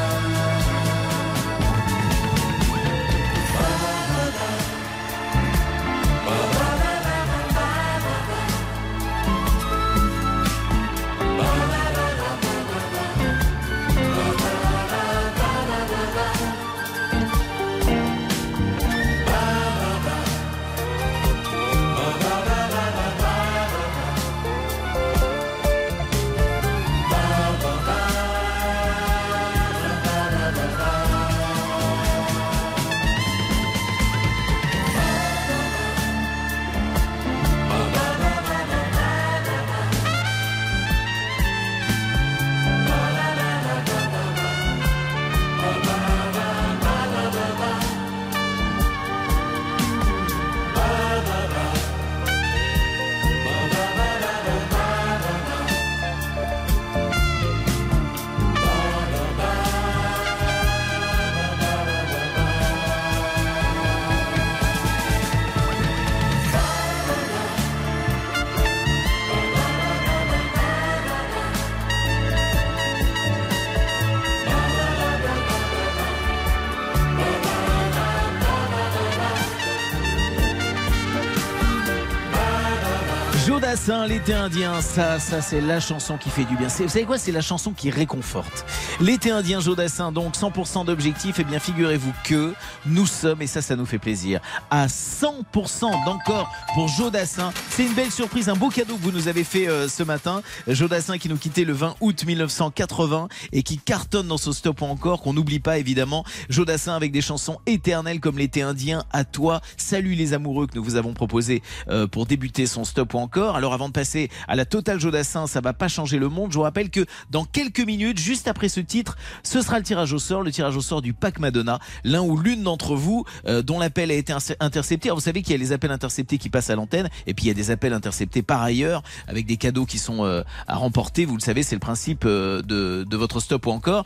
L'été indien, ça, ça c'est la chanson qui fait du bien. Vous savez quoi C'est la chanson qui réconforte. L'été indien, Jodassin, donc 100% d'objectifs. Et bien, figurez-vous que nous sommes, et ça, ça nous fait plaisir, à 100% d'encore pour Jodassin. C'est une belle surprise, un beau cadeau que vous nous avez fait euh, ce matin. Jodassin qui nous quittait le 20 août 1980 et qui cartonne dans ce stop ou encore, qu'on n'oublie pas évidemment. Jodassin avec des chansons éternelles comme l'été indien, à toi, salut les amoureux que nous vous avons proposé euh, pour débuter son stop ou encore. Alors avant passer à la totale Jodassin, ça va pas changer le monde. Je vous rappelle que dans quelques minutes, juste après ce titre, ce sera le tirage au sort, le tirage au sort du pack Madonna, l'un ou l'une d'entre vous euh, dont l'appel a été inter- intercepté. Alors, vous savez qu'il y a les appels interceptés qui passent à l'antenne et puis il y a des appels interceptés par ailleurs avec des cadeaux qui sont euh, à remporter. Vous le savez, c'est le principe euh, de, votre stop ou encore.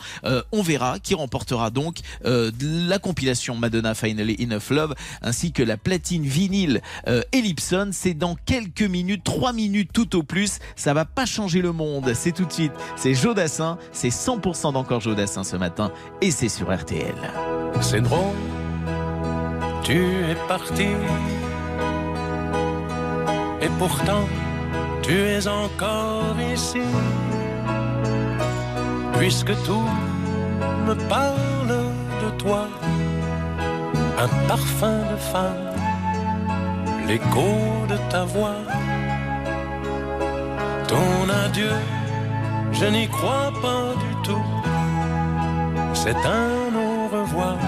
On verra qui remportera donc la compilation Madonna Finally Enough Love ainsi que la platine vinyle Ellipson. C'est dans quelques minutes, trois minutes tout au plus. Ça va pas changer le monde. C'est tout de suite. C'est Jodassin. C'est 100% d'encore Jodassin ce matin et c'est sur RTL. C'est drôle, tu es parti. Et pourtant, tu es encore ici. Puisque tout me parle de toi, un parfum de femme, l'écho de ta voix. Ton adieu, je n'y crois pas du tout. C'est un au revoir,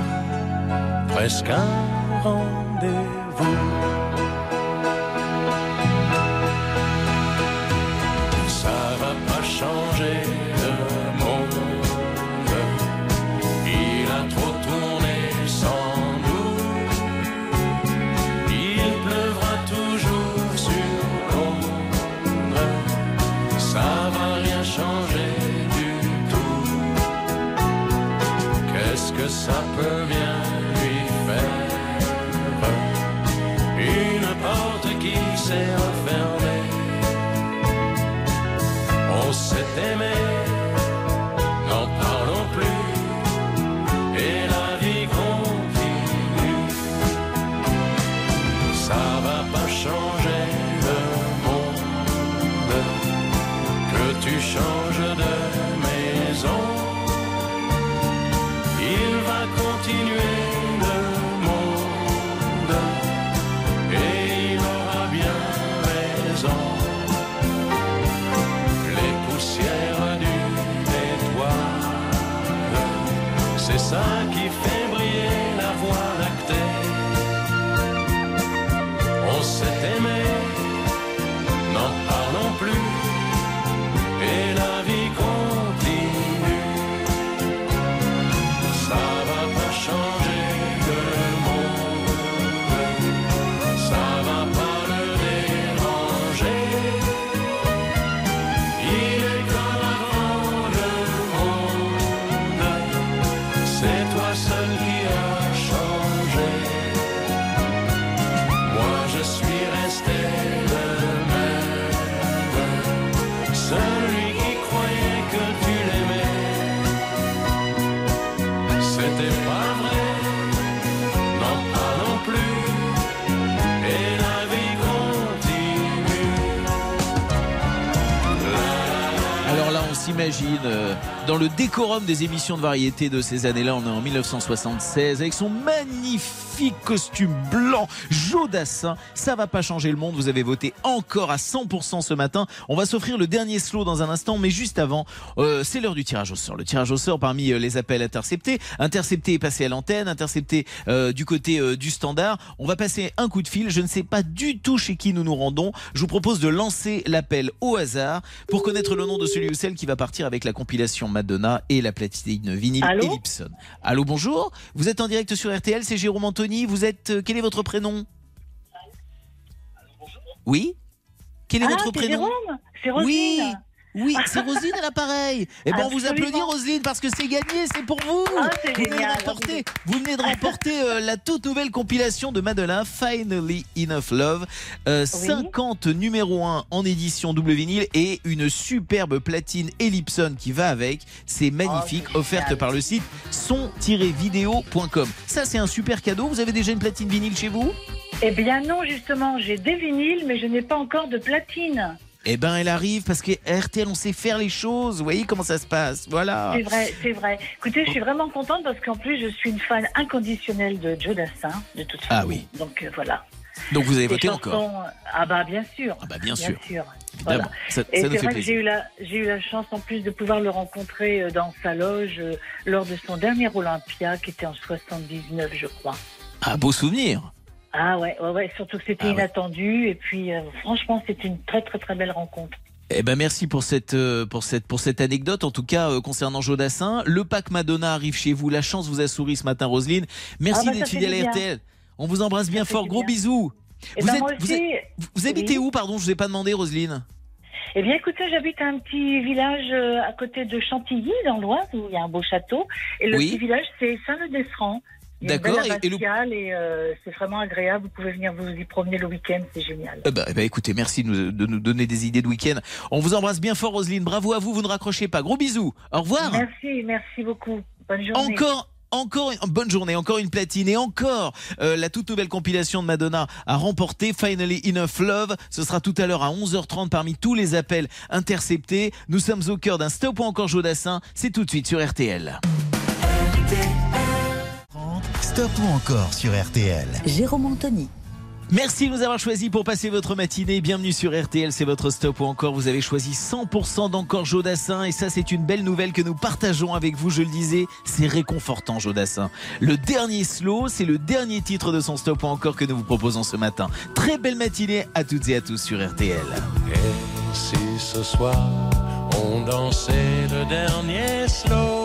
presque un rendez-vous. On s'est le décorum des émissions de variété de ces années-là, on est en 1976, avec son magnifique costume blanc, Jodassin. Ça va pas changer le monde. Vous avez voté encore à 100% ce matin. On va s'offrir le dernier slow dans un instant, mais juste avant, euh, c'est l'heure du tirage au sort. Le tirage au sort parmi euh, les appels interceptés. Intercepté et passé à l'antenne, intercepté euh, du côté euh, du standard. On va passer un coup de fil. Je ne sais pas du tout chez qui nous nous rendons. Je vous propose de lancer l'appel au hasard pour connaître le nom de celui ou celle qui va partir avec la compilation Madonna et la platine vinyle Allô Ellipson. Allô, bonjour. Vous êtes en direct sur RTL, c'est Jérôme Anthony. Vous êtes. euh, quel est votre prénom? Oui? Quel est Ah, votre prénom? Jérôme C'est. Oui oui, c'est Roselyne à l'appareil. Et ben on vous applaudit Roselyne parce que c'est gagné, c'est pour vous. Ah, c'est vous, venez de génial. remporter, vous venez de remporter euh, la toute nouvelle compilation de Madonna, Finally Enough Love. Euh, 50 numéro 1 en édition double vinyle et une superbe platine Ellipson qui va avec. C'est magnifique, offerte par le site son-vidéo.com. Ça c'est un super cadeau. Vous avez déjà une platine vinyle chez vous? Eh bien non, justement, j'ai des vinyles, mais je n'ai pas encore de platine. Eh ben, elle arrive parce que RTL, on sait faire les choses. Vous voyez comment ça se passe Voilà. C'est vrai, c'est vrai. Écoutez, je suis vraiment contente parce qu'en plus, je suis une fan inconditionnelle de Joe Dassin, de toute façon. Ah oui. Donc euh, voilà. Donc vous avez voté chansons- encore Ah bah bien sûr. Ah bah bien sûr. Voilà. Évidemment. Ça, Et c'est vrai que j'ai plaisir. eu la j'ai eu la chance en plus de pouvoir le rencontrer euh, dans sa loge euh, lors de son dernier Olympia qui était en 79 je crois. Ah, beau souvenir. Ah ouais ouais ouais surtout que c'était Ah ouais. inattendu et puis euh, franchement c'était une très très très belle rencontre. Eh ben merci pour cette euh, pour cette pour cette anecdote en tout cas euh, concernant Jodassin. Le pack Madonna arrive chez vous. La chance vous a souri ce matin Roselyne. Merci Ah bah, d'être fidèle à. RTL. On vous embrasse bien fort. Gros bien. bisous. Et Vous ben êtes- vous aussi. Vous, vous habitez où pardon? Je vous ai pas demandé Roselyne. Eh bien écoutez j'habite un petit village à côté de Chantilly dans l'Oise où il y a un beau château et le Oui. petit village c'est Saint-Le-Desrand. Il y a une D'accord, belle et- et le- et, euh, c'est vraiment agréable. Vous pouvez venir vous y promener le week-end, c'est génial. Ben, écoutez, merci de nous, de nous donner des idées de week-end. On vous embrasse bien fort Roselyne. Bravo à vous. Vous ne raccrochez pas. Gros bisous. Au revoir. Merci, merci beaucoup. Bonne journée. Encore. Encore une bonne journée, encore une platine et encore euh, la toute nouvelle compilation de Madonna a remporté Finally Enough Love. Ce sera tout à l'heure à 11h30 parmi tous les appels interceptés. Nous sommes au cœur d'un stop ou encore Jodassin. C'est tout de suite sur RTL. Stop ou encore sur RTL. Jérôme Anthony. Merci de nous avoir choisis pour passer votre matinée. Bienvenue sur RTL, c'est votre stop ou encore. Vous avez choisi 100% d'encore Jodassin et ça c'est une belle nouvelle que nous partageons avec vous. Je le disais, c'est réconfortant Jodassin. Le dernier slow, c'est le dernier titre de son stop ou encore que nous vous proposons ce matin. Très belle matinée à toutes et à tous sur RTL. Et si ce soir on dansait le dernier slow,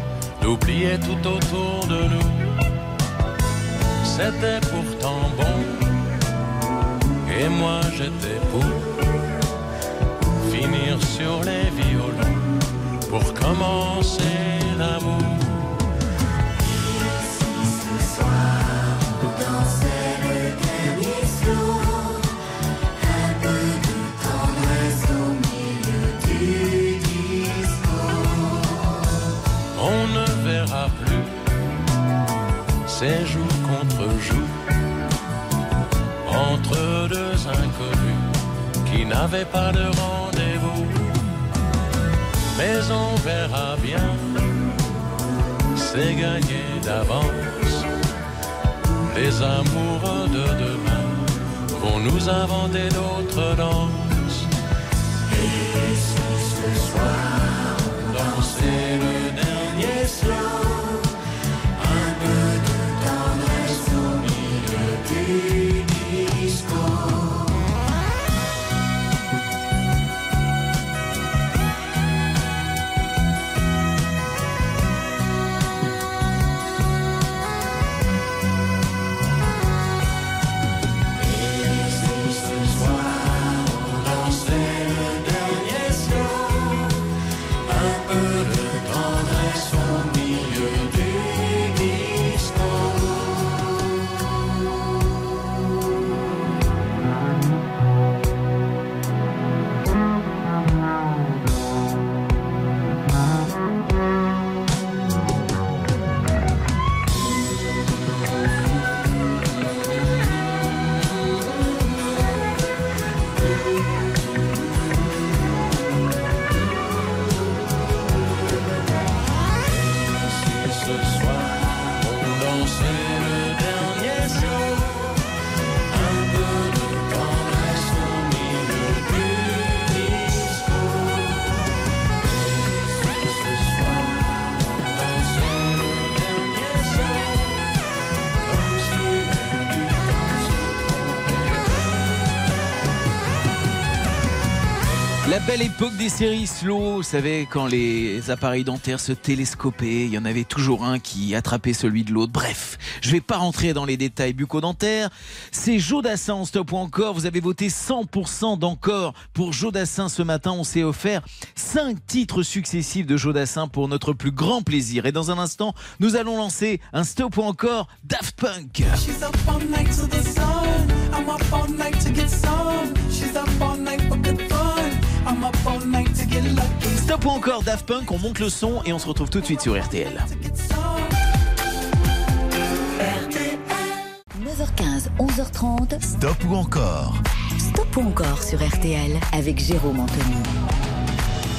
d'oublier tout autour de nous. C'était pourtant bon, et moi j'étais pour finir sur les violons pour commencer l'amour. Ces jours contre jours entre deux inconnus qui n'avaient pas de rendez-vous. Mais on verra bien, c'est gagné d'avance. Les amoureux de demain vont nous inventer d'autres danses. Et si ce soir dansait le dernier slow, belle époque des séries slow, vous savez, quand les appareils dentaires se télescopaient, il y en avait toujours un qui attrapait celui de l'autre. Bref, je vais pas rentrer dans les détails bucco-dentaires. C'est Jodassin en stop ou encore. Vous avez voté 100% d'encore pour Jodassin ce matin. On s'est offert 5 titres successifs de Jodassin pour notre plus grand plaisir. Et dans un instant, nous allons lancer un stop ou encore Daft Punk. She's Stop ou encore Daft Punk, on monte le son et on se retrouve tout de suite sur RTL. To get some. 9h15, 11h30. Stop ou encore? Stop ou encore sur RTL avec Jérôme Anthony.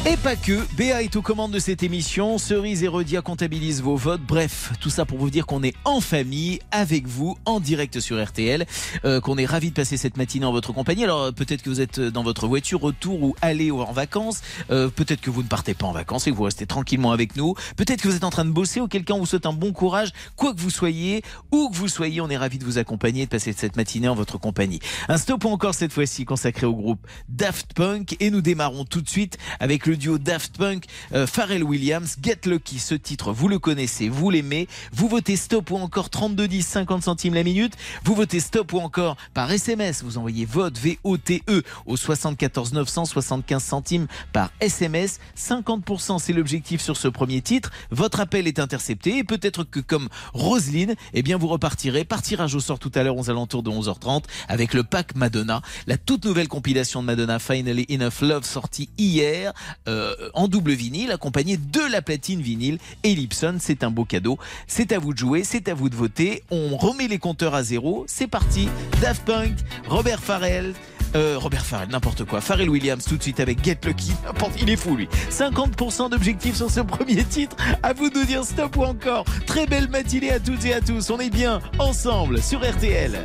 Et pas que, Béa est aux commandes de cette émission, Cerise et Redia comptabilisent vos votes, bref, tout ça pour vous dire qu'on est en famille, avec vous, en direct sur RTL, euh, qu'on est ravis de passer cette matinée en votre compagnie. Alors euh, peut-être que vous êtes dans votre voiture, retour ou allez en vacances, euh, peut-être que vous ne partez pas en vacances et que vous restez tranquillement avec nous, peut-être que vous êtes en train de bosser ou quelqu'un vous souhaite un bon courage, quoi que vous soyez, où que vous soyez, on est ravis de vous accompagner et de passer cette matinée en votre compagnie. Un stop encore cette fois-ci consacré au groupe Daft Punk. Et nous démarrons tout de suite avec le duo Daft Punk, euh, Pharrell Williams, Get Lucky, ce titre, vous le connaissez, vous l'aimez, vous votez stop ou encore 32 10 50 centimes la minute, vous votez stop ou encore par SMS, vous envoyez vote V-O-T-E au 74 900 75 centimes par SMS, 50% c'est l'objectif sur ce premier titre, votre appel est intercepté et peut-être que comme Roselyne, eh bien vous repartirez par tirage au sort tout à l'heure aux alentours de 11h30 avec le pack Madonna, la toute nouvelle compilation de Madonna Finally Enough Love sortie hier euh, en double vinyle accompagnée de la platine vinyle Ellipson, c'est un beau cadeau, c'est à vous de jouer, c'est à vous de voter, on remet les compteurs à zéro, c'est parti, Daft Punk, Robert Farrell, euh, Robert Farrell, n'importe quoi. Pharrell Williams tout de suite avec Get Lucky. Il est fou lui. 50% d'objectifs sur ce premier titre. À vous de nous dire stop ou encore. Très belle matinée à toutes et à tous. On est bien ensemble sur RTL.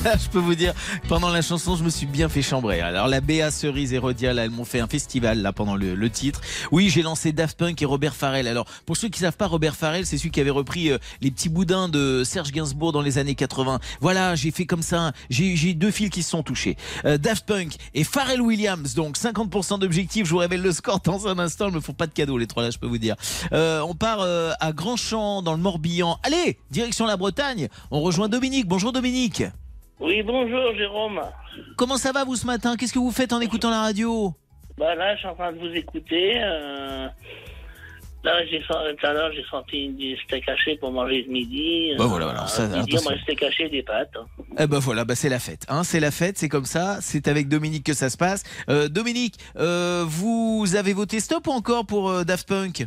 je peux vous dire, pendant la chanson, je me suis bien fait chambrer. Alors la Béa Cerise et Rodia, là, elles m'ont fait un festival là pendant le, le titre. Oui, j'ai lancé Daft Punk et Robert Farrell. Alors pour ceux qui savent pas, Robert Farrell, c'est celui qui avait repris euh, les petits boudins de Serge Gainsbourg dans les années 80. Voilà, j'ai fait comme ça. J'ai j'ai deux fils qui se sont touchés. Euh, Daft Punk et Pharrell Williams, donc 50% d'objectifs. Je vous révèle le score dans un instant. Ils me font pas de cadeaux les trois là, je peux vous dire. Euh, on part euh, à Grandchamp dans le Morbihan. Allez, direction la Bretagne. On rejoint Dominique. Bonjour Dominique. Oui, bonjour Jérôme. Comment ça va vous ce matin? Qu'est-ce que vous faites en écoutant la radio? Bah là, je suis en train de vous écouter. euh, Là, j'ai senti- tout à l'heure, j'ai senti du steak haché pour manger ce midi. Bah voilà, voilà, ça, à midi, moi, steak haché des pâtes. Eh ben voilà, bah c'est la fête. Hein, c'est la fête, c'est comme ça. C'est avec Dominique que ça se passe. Euh, Dominique, euh, vous avez voté stop ou encore pour euh, Daft Punk?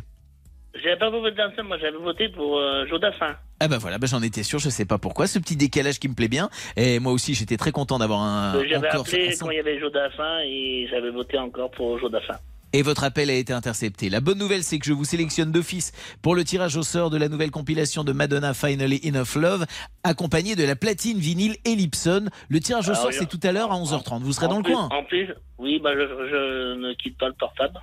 J'avais pas voté moi j'avais voté pour euh, Jodassin. Ah ben voilà, bah j'en étais sûr, je sais pas pourquoi, ce petit décalage qui me plaît bien. Et moi aussi, j'étais très content d'avoir un Euh, J'avais appelé quand il y avait Jodassin et j'avais voté encore pour Jodassin. Et votre appel a été intercepté. La bonne nouvelle, c'est que je vous sélectionne d'office pour le tirage au sort de la nouvelle compilation de Madonna Finally Enough Love, accompagnée de la platine vinyle Ellipson. Le tirage au Alors, sort, c'est tout à l'heure à 11h30. Vous serez dans le coin En plus, oui, bah, je, je ne quitte pas le portable.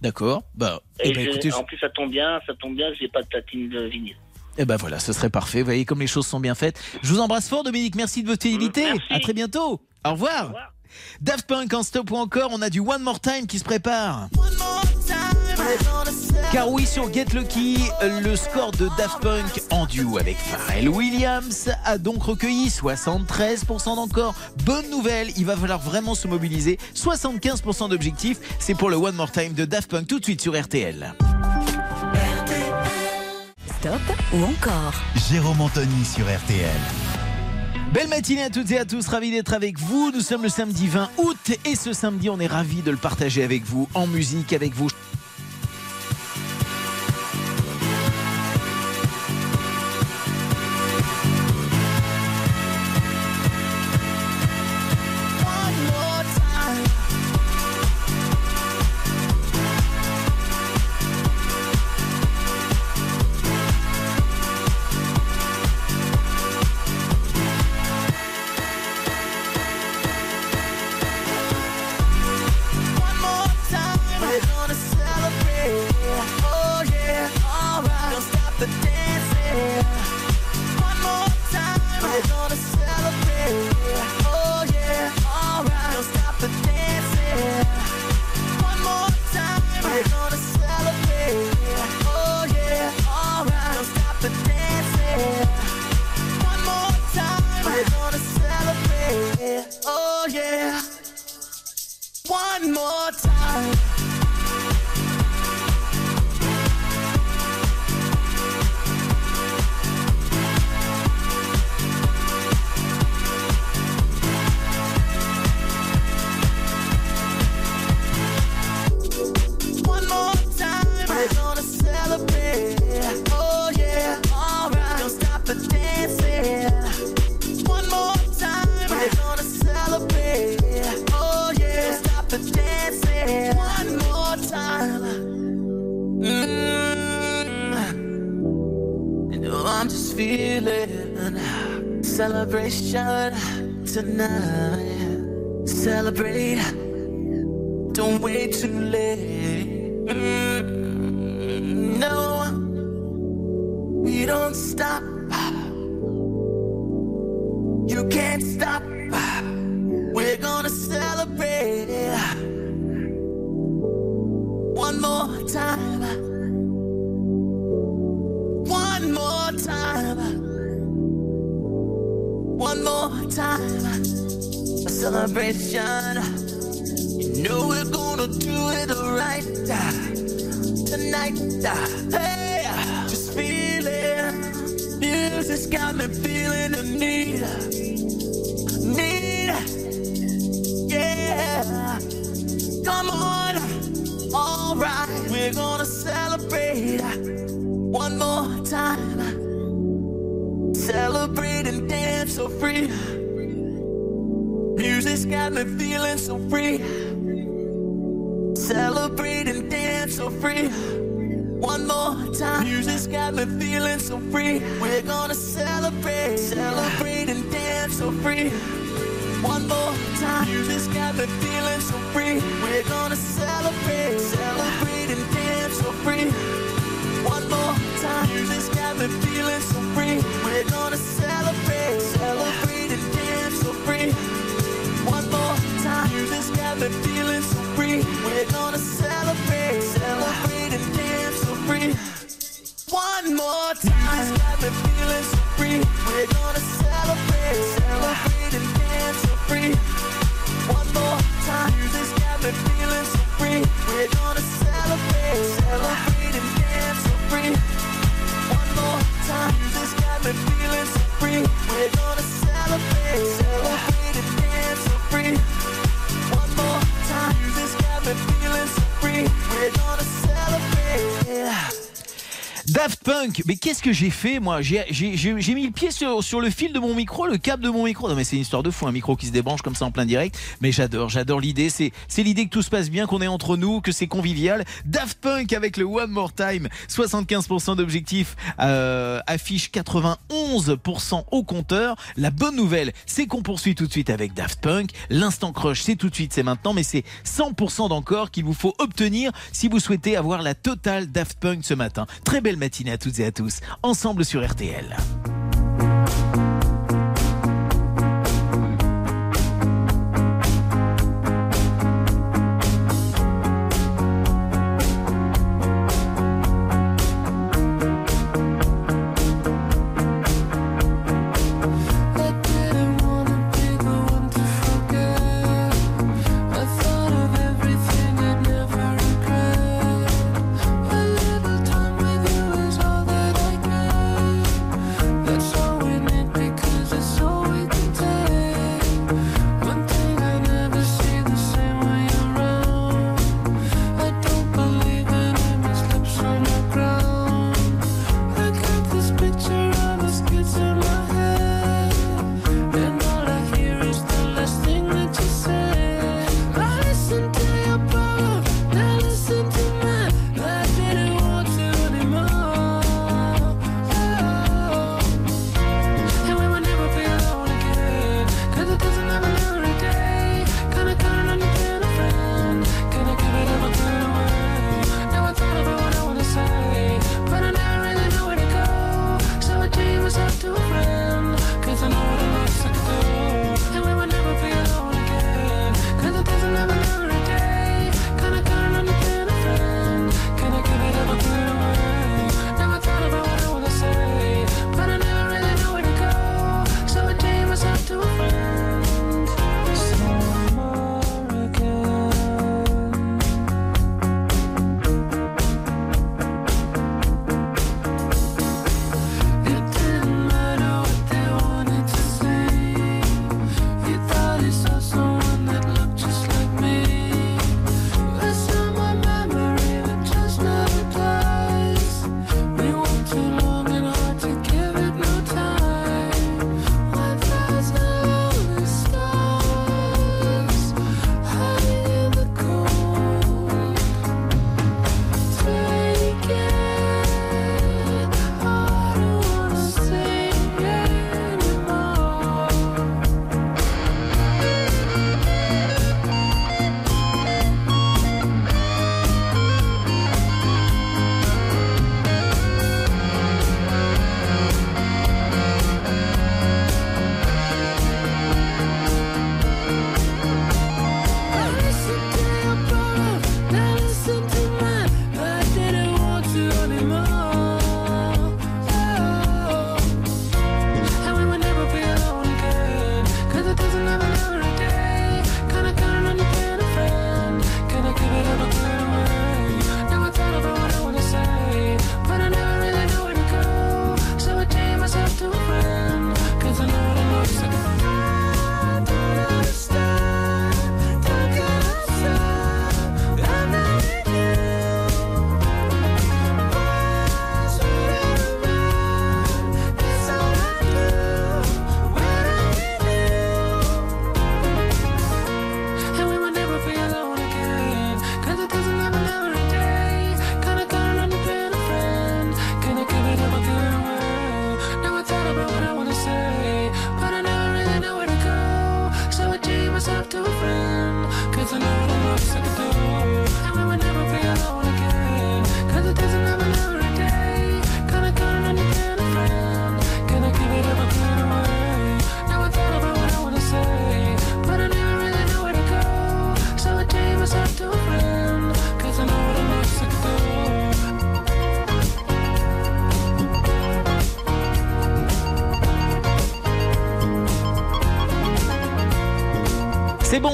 D'accord. Bah, Et eh ben, écoutez, En plus, ça tombe bien, ça tombe bien, j'ai pas de platine de vinyle. Eh ben voilà, ce serait parfait. Vous voyez comme les choses sont bien faites. Je vous embrasse fort, Dominique. Merci de votre fidélité. Merci. À très bientôt. Au revoir. Au revoir. Daft Punk en stop ou encore, on a du One More Time qui se prépare. Car oui, sur Get Lucky, le score de Daft Punk en duo avec Pharrell Williams a donc recueilli 73% d'encore. Bonne nouvelle, il va falloir vraiment se mobiliser. 75% d'objectifs, c'est pour le One More Time de Daft Punk tout de suite sur RTL. Stop ou encore? Jérôme Anthony sur RTL. Belle matinée à toutes et à tous, ravi d'être avec vous. Nous sommes le samedi 20 août et ce samedi, on est ravi de le partager avec vous en musique, avec vous. be qu'est-ce que j'ai fait moi J'ai mis le pied sur, le fil de mon micro, le câble de mon micro. Non mais c'est une histoire de fou, un micro qui se débranche comme ça en plein direct. Mais j'adore, j'adore l'idée. C'est c'est l'idée que tout se passe bien, qu'on est entre nous, que c'est convivial. Daft Punk avec le One More Time, 75% d'objectifs, euh, affiche 91% au compteur. La bonne nouvelle, c'est qu'on poursuit tout de suite avec Daft Punk. L'instant crush, c'est tout de suite, c'est maintenant, mais c'est 100% d'encore qu'il vous faut obtenir si vous souhaitez avoir la totale Daft Punk ce matin. Très belle matinée à toutes et à tous, ensemble sur RTL.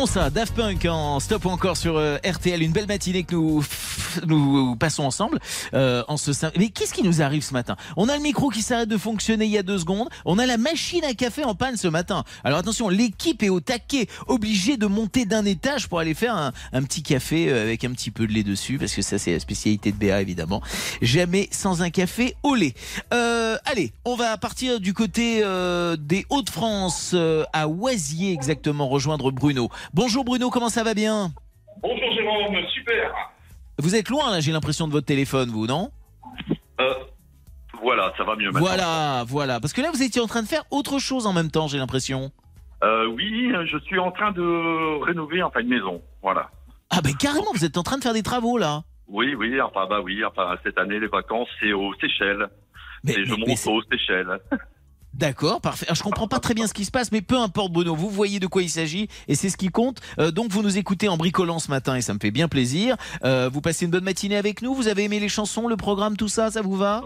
Bon ça, Daft Punk en stop encore sur euh, RTL, une belle matinée que nous nous passons ensemble euh, en ce Mais qu'est-ce qui nous arrive ce matin? On a le micro qui s'arrête de fonctionner il y a deux secondes, on a la machine à café en panne ce matin. Alors attention, l'équipe est au taquet, obligée de monter d'un étage pour aller faire un, petit café euh, avec un petit peu de lait dessus, parce que ça c'est la spécialité de Béa évidemment. Jamais sans un café au lait. Euh, allez, on va partir du côté des Hauts-de-France, à Oisier exactement, rejoindre Bruno. Bonjour Bruno, comment ça va bien? Bonjour Jérôme, super. Vous êtes loin là, j'ai l'impression de votre téléphone, vous, non? Euh, voilà, ça va mieux maintenant. Voilà, voilà. Parce que là, vous étiez en train de faire autre chose en même temps, j'ai l'impression. Euh, oui, je suis en train de rénover enfin une maison. Voilà. Ah ben carrément, vous êtes en train de faire des travaux là. Oui, oui, enfin bah oui, enfin cette année les vacances c'est aux Seychelles. Mais- Et je mais- monte mais c'est- aux Seychelles. D'accord, parfait. Je comprends pas très bien ce qui se passe, mais peu importe Bruno, vous voyez de quoi il s'agit et c'est ce qui compte. Euh, donc vous nous écoutez en bricolant ce matin et ça me fait bien plaisir. Euh, vous passez une bonne matinée avec nous, vous avez aimé les chansons, le programme, tout ça, ça vous va?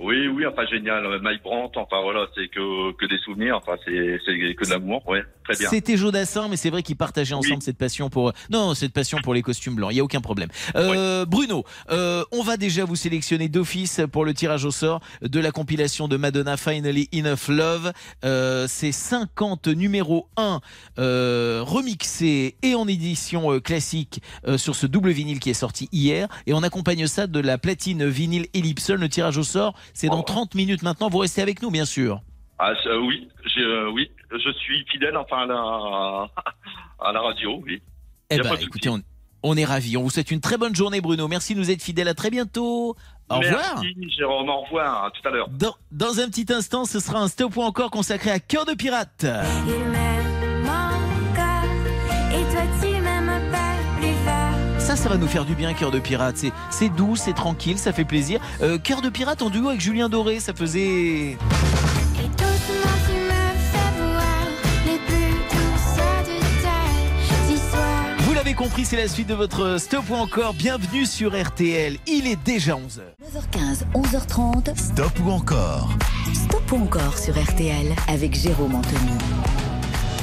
Oui, oui, enfin génial. Euh, Mike Brandt, enfin voilà, c'est que que des souvenirs. Enfin c'est que de l'amour, ouais, très bien. C'était Jodassin, mais c'est vrai qu'ils partageaient ensemble cette passion pour non cette passion pour les costumes blancs. Il y a aucun problème. Euh, Bruno, euh, on va déjà vous sélectionner d'office pour le tirage au sort de la compilation de Madonna Finally Enough Love. Euh, c'est 50 numéro 1 euh, remixé et en édition classique sur ce double vinyle qui est sorti hier. Et on accompagne ça de la platine vinyle Ellipson. Le tirage au sort, c'est dans 30 minutes maintenant. Vous restez avec nous, bien sûr. Ah je- euh, oui, euh, je suis fidèle enfin à la à la radio, oui. Eh ben, écoutez, on, on est ravis. On vous souhaite une très bonne journée, Bruno. Merci de nous être fidèles. À très bientôt. Au revoir. Merci Jérôme, au revoir, à tout à l'heure. Dans, dans un petit instant, ce sera un stop ou encore consacré à Cœur de Pirate. Ça, ça va nous faire du bien, Cœur de Pirate. C'est, c'est doux, c'est tranquille, ça fait plaisir. Euh, Cœur de Pirate en duo avec Julien Doré, ça faisait. L'avez compris, c'est la suite de votre stop ou encore. Bienvenue sur RTL. Il est déjà 11h. 9h15, 11h30. Stop ou encore Stop ou encore sur RTL avec Jérôme Anthony.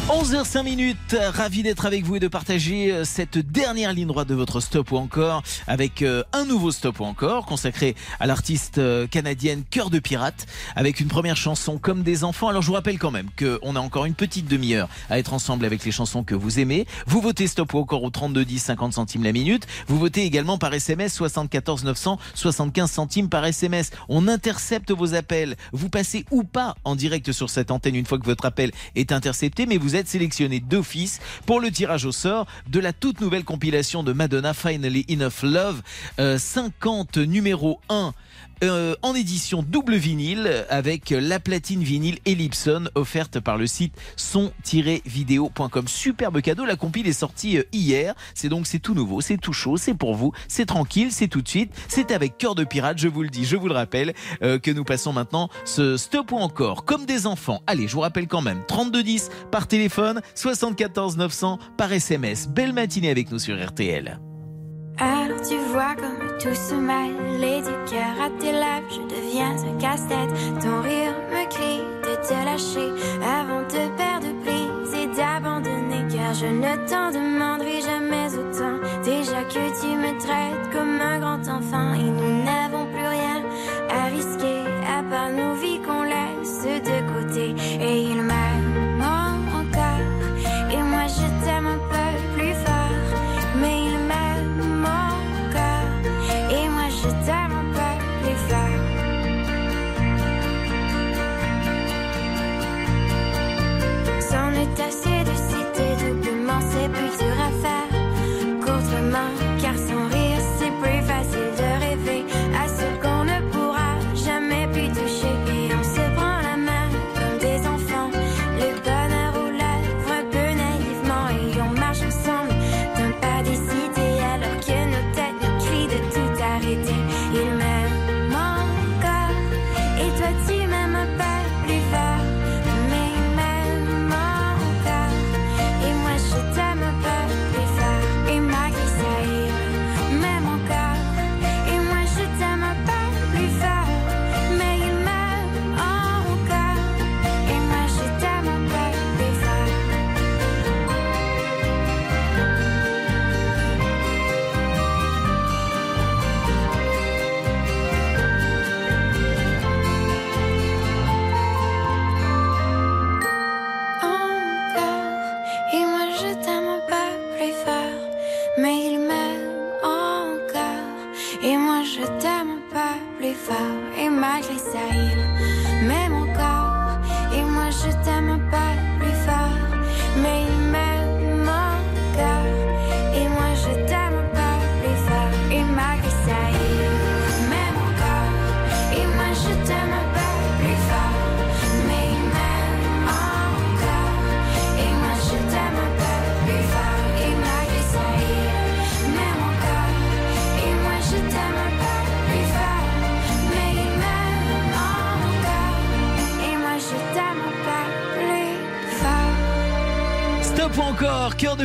11h05 minutes, ravi d'être avec vous et de partager euh, cette dernière ligne droite de votre stop ou encore avec euh, un nouveau stop ou encore consacré à l'artiste euh, canadienne Cœur de Pirate avec une première chanson comme des enfants. Alors je vous rappelle quand même qu'on a encore une petite demi-heure à être ensemble avec les chansons que vous aimez. Vous votez stop ou encore au 32 10 50 centimes la minute. Vous votez également par SMS 74 900 75 centimes par SMS. On intercepte vos appels. Vous passez ou pas en direct sur cette antenne une fois que votre appel est intercepté, mais vous êtes sélectionné d'office pour le tirage au sort de la toute nouvelle compilation de Madonna Finally Enough Love, euh, 50 numéro 1 euh, en édition double vinyle avec la platine vinyle Ellipson offerte par le site son-vidéo.com. Superbe cadeau, la compile est sortie euh, hier, c'est donc c'est tout nouveau, c'est tout chaud, c'est pour vous, c'est tranquille, c'est tout de suite, c'est avec cœur de pirate, je vous le dis, je vous le rappelle, euh, que nous passons maintenant ce stop ou encore comme des enfants. Allez, je vous rappelle quand même, 3210 par téléphone, 74 900 par SMS. Belle matinée avec nous sur RTL. Alors tu vois comme tout se mêle et du cœur à tes lèvres, je deviens un casse-tête. Ton rire me crie de te lâcher avant de perdre prise et d'abandonner. Car je ne t'en demanderai jamais autant. Déjà que tu me traites comme un grand enfant et nous n'avons plus rien à risquer à part nos vies faire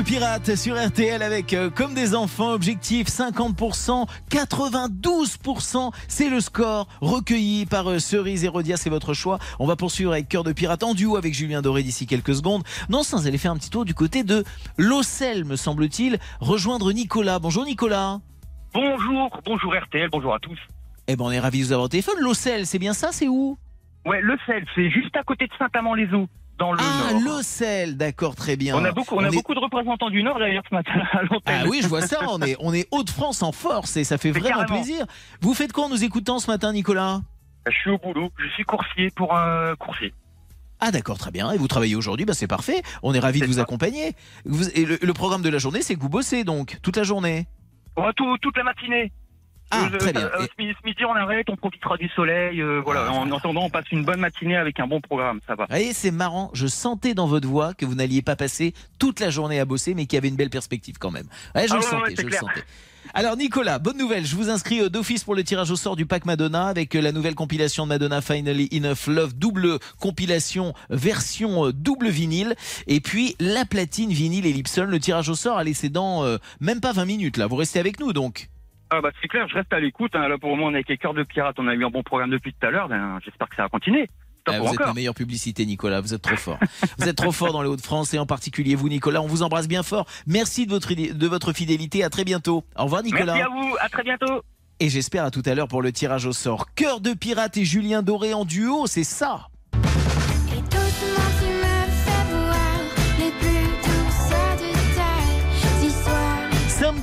pirate sur RTL avec euh, comme des enfants, objectif 50%, 92%, c'est le score recueilli par euh, Cerise et Rodia, c'est votre choix. On va poursuivre avec cœur de pirate en duo avec Julien Doré d'ici quelques secondes. Non, sans aller faire un petit tour du côté de Lossel, me semble-t-il, rejoindre Nicolas. Bonjour Nicolas. Bonjour, bonjour RTL, bonjour à tous. Eh ben on est ravis de vous avoir au téléphone. Lossel, c'est bien ça, c'est où? Ouais, le sel, c'est juste à côté de Saint-Amand-les-Eaux, dans le Ah, Nord. D'accord, très bien. On a beaucoup, on a est- beaucoup de représentants du Nord d'ailleurs ce matin à l'antenne. Ah oui, je vois ça, on est, on est Hauts-de-France en force et ça fait Mais vraiment carrément. plaisir. Vous faites quoi en nous écoutant ce matin, Nicolas? Je suis au boulot, je suis coursier pour un coursier. Ah d'accord, très bien. Et vous travaillez aujourd'hui, bah c'est parfait. On est ravis de vous accompagner. Vous- et le, le programme de la journée, c'est que vous bossez donc toute la journée? Ouais, tout- toute la matinée. Ah, Euh, très bien. euh, Et- ce ce midi, on arrête, on profitera du soleil. euh, voilà. En attendant, on passe une bonne matinée avec un bon programme, ça va. Vous voyez, c'est marrant. Je sentais dans votre voix que vous n'alliez pas passer toute la journée à bosser, mais qu'il y avait une belle perspective quand même. Ouais, je Ah le ouais, sentais, ouais, je le sentais. Alors Nicolas, bonne nouvelle, je vous inscris euh, d'office pour le tirage au sort du pack Madonna avec euh, la nouvelle compilation de Madonna Finally Enough Love, double compilation version euh, double vinyle et puis la platine vinyle Ellipson. Le tirage au sort, allez, c'est dans euh, même pas 20 minutes là. Vous restez avec nous donc. Ah bah c'est clair, je reste à l'écoute. hein. Là pour le moment, on est avec les cœurs de pirates, on a eu un bon programme depuis tout à l'heure. Ben, J'espère que ça va continuer. Ah, ou vous êtes encore. la meilleure publicité, Nicolas. Vous êtes trop fort. vous êtes trop fort dans les Hauts-de-France et en particulier vous, Nicolas. On vous embrasse bien fort. Merci de votre, de votre fidélité. À très bientôt. Au revoir, Nicolas. Merci à vous, à très bientôt. Et j'espère à tout à l'heure pour le tirage au sort. Cœur de pirate et Julien Doré en duo, c'est ça.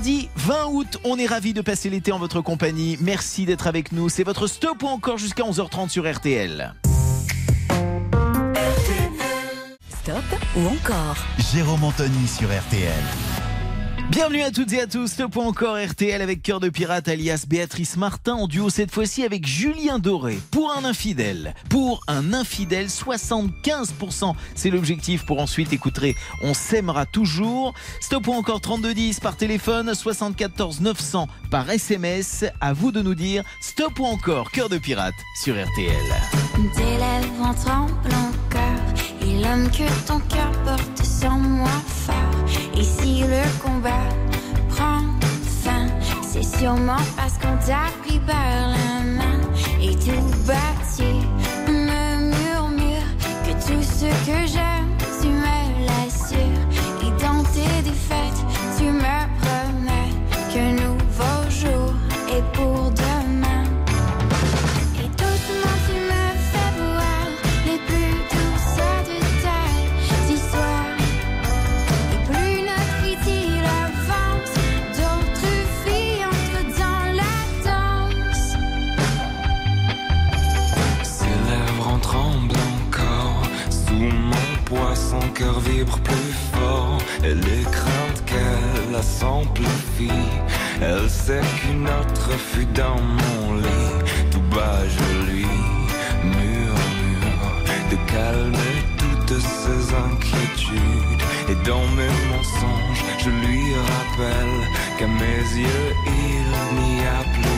Samedi 20 août, on est ravis de passer l'été en votre compagnie. Merci d'être avec nous. C'est votre stop ou encore jusqu'à 11h30 sur RTL. Stop ou encore? Jérôme Anthony sur RTL. Bienvenue à toutes et à tous, Stop ou encore RTL avec Cœur de Pirate alias Béatrice Martin en duo cette fois-ci avec Julien Doré. Pour un infidèle, pour un infidèle, 75%, c'est l'objectif pour ensuite écouter On s'aimera toujours. Stop ou encore 3210 par téléphone, 74 900 par SMS. À vous de nous dire Stop ou encore Cœur de Pirate sur RTL. En Et l'homme que ton cœur porte sans moi fort. Et si le combat prend fin C'est sûrement parce qu'on t'a pris par la main. Et tout bâti me murmure Que tout ce que j'aime plus fort. Et les craintes qu'elle a s'amplifient. Elle sait qu'une autre fut dans mon lit. Tout bas, je lui murmure de calmer toutes ses inquiétudes. Et dans mes mensonges, je lui rappelle qu'à mes yeux, il n'y a plus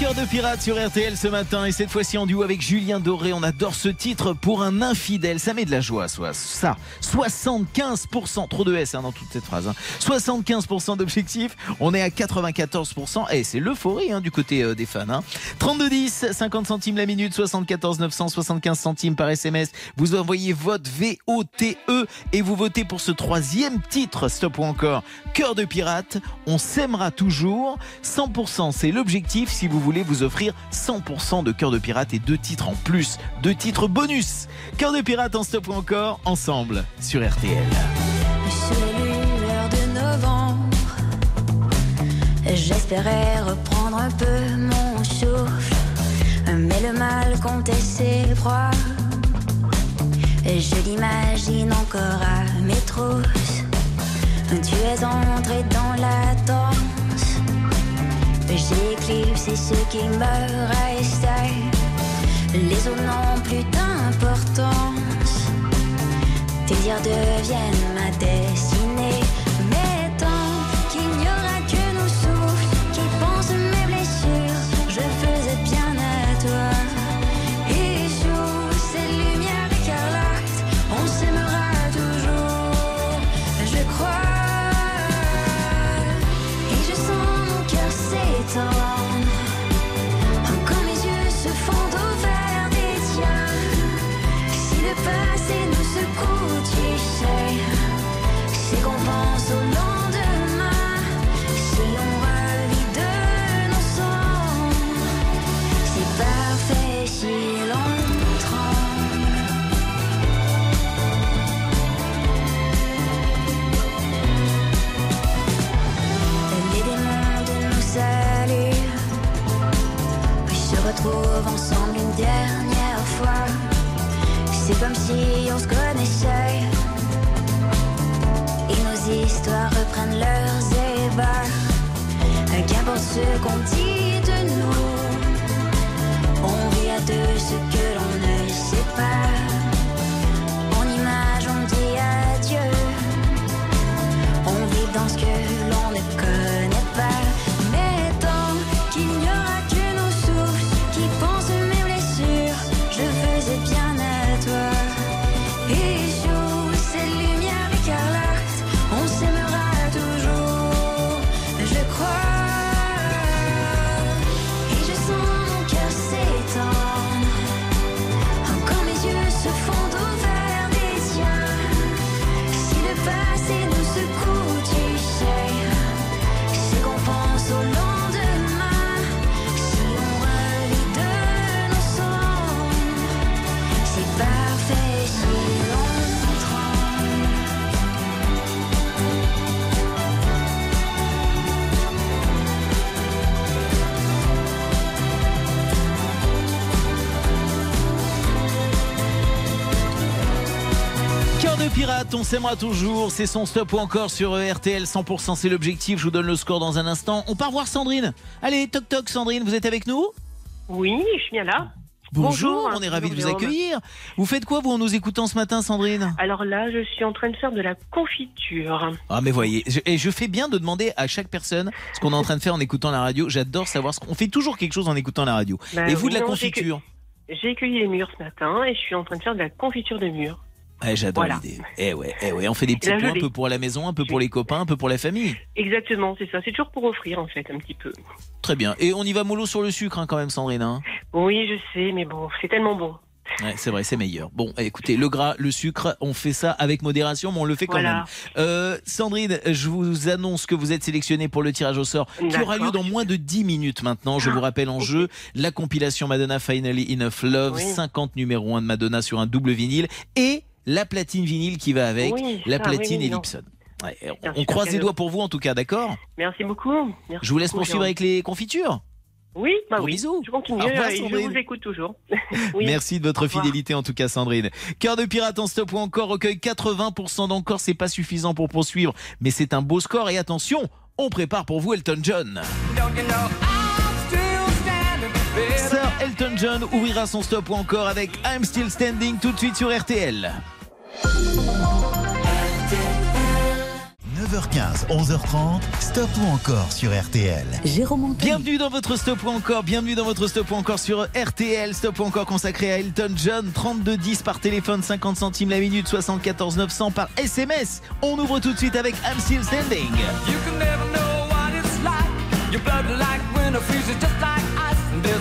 Cœur de pirate sur RTL ce matin et cette fois-ci en duo avec Julien Doré. On adore ce titre pour un infidèle. Ça met de la joie, soit ça. 75%, trop de S hein, dans toute cette phrase. hein. 75% d'objectifs. On est à 94%. Et c'est l'euphorie hein, du côté euh, des fans. Hein. 3210, 50 centimes la minute, 74 975 centimes par SMS. Vous envoyez vote VOTE et vous votez pour ce troisième titre. Stop ou encore Cœur de pirate. On s'aimera toujours. 100% c'est l'objectif si vous voulez vous offrir 100% de Cœur de pirate et deux titres en plus. Deux titres bonus. Cœur de pirate en stop ou encore ensemble sur RTL. J'espérais reprendre un peu mon souffle, mais le mal comptait ses proies. Je l'imagine encore à mes trousses. Tu es entré dans la danse. J'ai éclipsé ce qui me restait. Les autres n'ont plus d'importance. Tes dires deviennent ma destinée. C'est comme si on se connaissait. Et nos histoires reprennent leurs ébats. Qu'importe ce qu'on dit de nous, on vit à deux ce que l'on ne sait pas. En image, on dit adieu. On vit dans ce que l'on on s'aimera toujours. C'est son stop ou encore sur euh, RTL 100%. C'est l'objectif. Je vous donne le score dans un instant. On part voir Sandrine. Allez, toc toc, Sandrine, vous êtes avec nous? Oui, je suis bien là. Bonjour, Bonjour, on est ravis de vous accueillir. Vous faites quoi, vous, en nous écoutant ce matin, Sandrine? Alors là, je suis en train de faire de la confiture. Ah, mais voyez, je- et je fais bien de demander à chaque personne ce qu'on est en train de faire en écoutant la radio. J'adore savoir ce qu'on fait toujours quelque chose en écoutant la radio. Bah et vous, oui, de la non, confiture? J'ai cueilli les murs ce matin et je suis en train de faire de la confiture de murs. Ouais, J'adore Voilà. l'idée. Eh ouais, eh ouais, on fait des petits la points un peu pour la maison, un peu pour les copains, un peu pour la famille. Exactement, c'est ça. C'est toujours pour offrir en fait un petit peu. Très bien. Et on y va mollo sur le sucre hein, quand même, Sandrine. hein Oui, je sais, mais bon, c'est tellement bon. Ouais, c'est vrai, c'est meilleur. Bon, écoutez, le gras, le sucre, on fait ça avec modération, mais on le fait quand Voilà. même. Euh, Sandrine, je vous annonce que vous êtes sélectionnée pour le tirage au sort qui aura lieu dans moins de 10 minutes maintenant. Je vous rappelle en jeu la compilation Madonna Finally Enough Love, Oui. 50 numéro 1 de Madonna sur un double vinyle et la platine vinyle qui va avec, Oui, la ça, platine oui. Ellipson. Ouais, on- croise les doigts pour vous en tout cas, d'accord Merci beaucoup. Merci Je vous laisse beaucoup, poursuivre avec les confitures. Oui, bah oui. bisous. Je continue Au revoir, et je Sandrine. vous écoute toujours. Oui. Merci de votre fidélité en tout cas Sandrine. Cœur de pirate en stop ou encore recueille 80% d'encore, c'est pas suffisant pour poursuivre, mais c'est un beau score et attention, on prépare pour vous Elton John. Sir Elton John ouvrira son stop ou encore avec I'm Still Standing tout de suite sur RTL. 9h 9h15, 11h30, Stop ou encore sur RTL. Jérôme Anthony. Bienvenue dans votre stop ou encore, bienvenue dans votre stop ou encore sur RTL, stop ou encore consacré à Elton John, 32 10 par téléphone, 50 centimes la minute, 74 900 par SMS. On ouvre tout de suite avec I'm Still Standing. You can never know what it's like. Your blood like winter freezes just like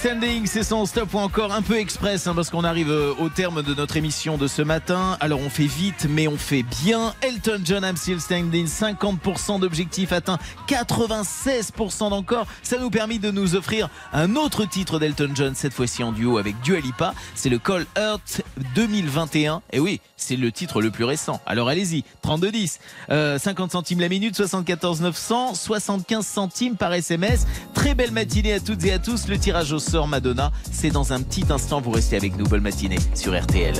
Standing, c'est son stop ou encore un peu express hein, parce qu'on arrive euh, au terme de notre émission de ce matin. Alors on fait vite mais on fait bien. Elton John, I'm Still Standing, 50% d'objectifs atteints, 96% d'encore. Ça nous permet de nous offrir un autre titre d'Elton John, cette fois-ci en duo avec Dua Lipa. C'est le Call Earth 2021. Et oui, c'est le titre le plus récent. Alors allez-y, 3210, euh, 50 centimes la minute, 74 900, 75 centimes par SMS. Très belle matinée à toutes et à tous. Le tirage au sort Madonna, c'est dans un petit instant. Vous restez avec nous. Bonne matinée sur RTL.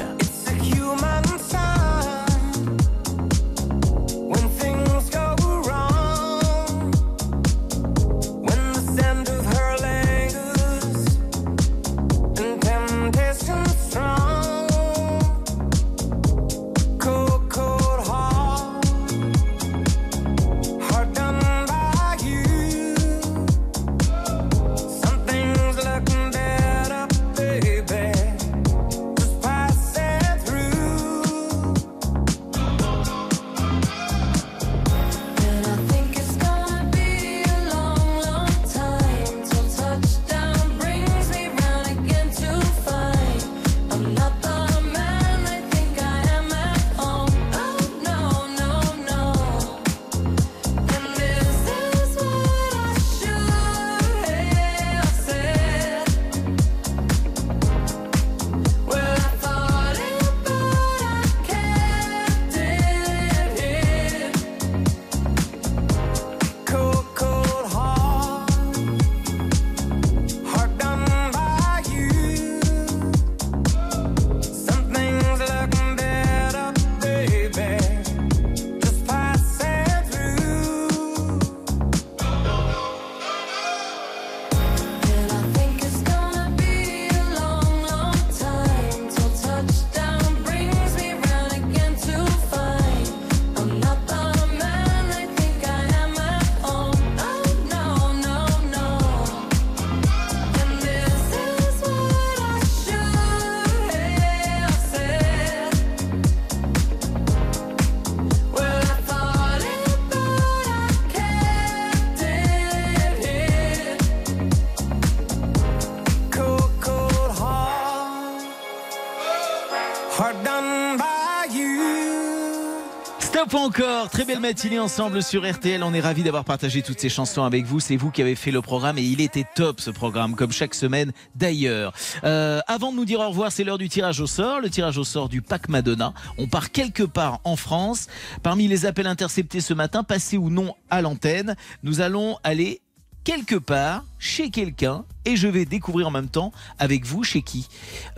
Stop encore, très belle matinée ensemble sur RTL. On est ravis d'avoir partagé toutes ces chansons avec vous. C'est vous qui avez fait le programme et il était top ce programme, comme chaque semaine d'ailleurs. Euh, avant de nous dire au revoir, c'est l'heure du tirage au sort, le tirage au sort du pack Madonna. On part quelque part en France. Parmi les appels interceptés ce matin, passés ou non à l'antenne, nous allons aller quelque part chez quelqu'un et je vais découvrir en même temps avec vous chez qui.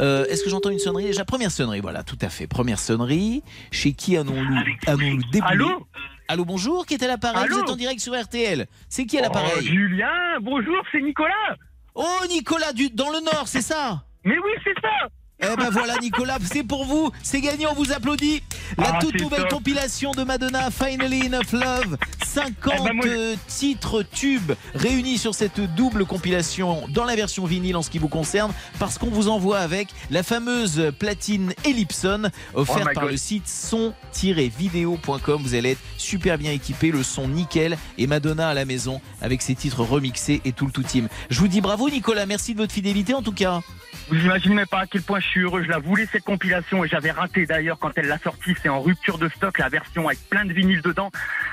Euh, Est-ce que j'entends une sonnerie? Déjà Première sonnerie, voilà, tout à fait. Première sonnerie. Chez qui allons-nous allons Allô? Allô, bonjour, qui est à l'appareil? Vous êtes en direct sur RTL. C'est qui à l'appareil? Oh, Julien, bonjour, c'est Nicolas. Oh, Nicolas, du, dans le Nord, c'est ça? Mais oui, c'est ça. Eh ben voilà Nicolas, c'est pour vous, c'est gagné, on vous applaudit. La Ah, toute nouvelle top. compilation de Madonna, Finally Enough Love, 50 Eh ben, moi, titres tubes réunis sur cette double compilation dans la version vinyle en ce qui vous concerne, parce qu'on vous envoie avec la fameuse platine Ellipson offerte Oh par God. le site son-vidéo.com. Vous allez être super bien équipé, le son nickel et Madonna à la maison avec ses titres remixés et tout le tout team. Je vous dis bravo Nicolas, merci de votre fidélité en tout cas. Vous imaginez pas à quel point je suis heureux. Je la voulais cette compilation et j'avais raté d'ailleurs quand elle l'a sortie. C'est en rupture de stock la version avec plein de vinyles dedans.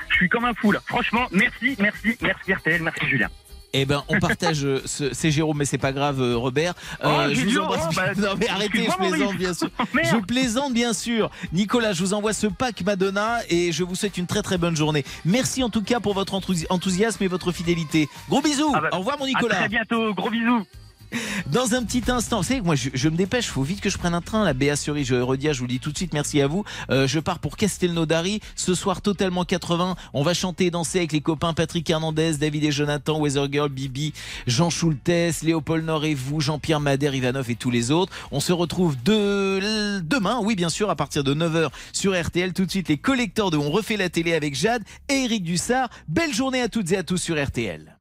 Je suis comme un fou là. Franchement, merci, merci, merci RTL, merci Julien. Eh ben, on partage. euh, ce- C'est Jérôme, mais c'est pas grave, euh, Robert. Oh, je vous embrasse. oh, bah, non, mais arrêtez, je plaisante bien sûr. Je plaisante bien sûr. Nicolas, je vous envoie ce pack Madonna et je vous souhaite une très très bonne journée. Merci en tout cas pour votre enthousi- enthousiasme et votre fidélité. Gros bisous. Ah bah, Au revoir, mon À Nicolas. très bientôt, gros bisous. Dans un petit instant, vous savez moi je, me dépêche, faut vite que je prenne un train. La Béa Cerise, je redis, je vous le dis tout de suite, merci à vous. Euh, je pars pour Castelnaudary ce soir totalement 80. On va chanter et danser avec les copains Patrick Hernandez, David et Jonathan, Weather Girl, Bibi, Jean Schultes, Léopold Nord et vous, Jean-Pierre Madère, Ivanov et tous les autres. On se retrouve de, demain, oui bien sûr, à partir de 9h sur RTL. Tout de suite les collecteurs de On refait la télé avec Jade et Eric Dussard. Belle journée à toutes et à tous sur RTL.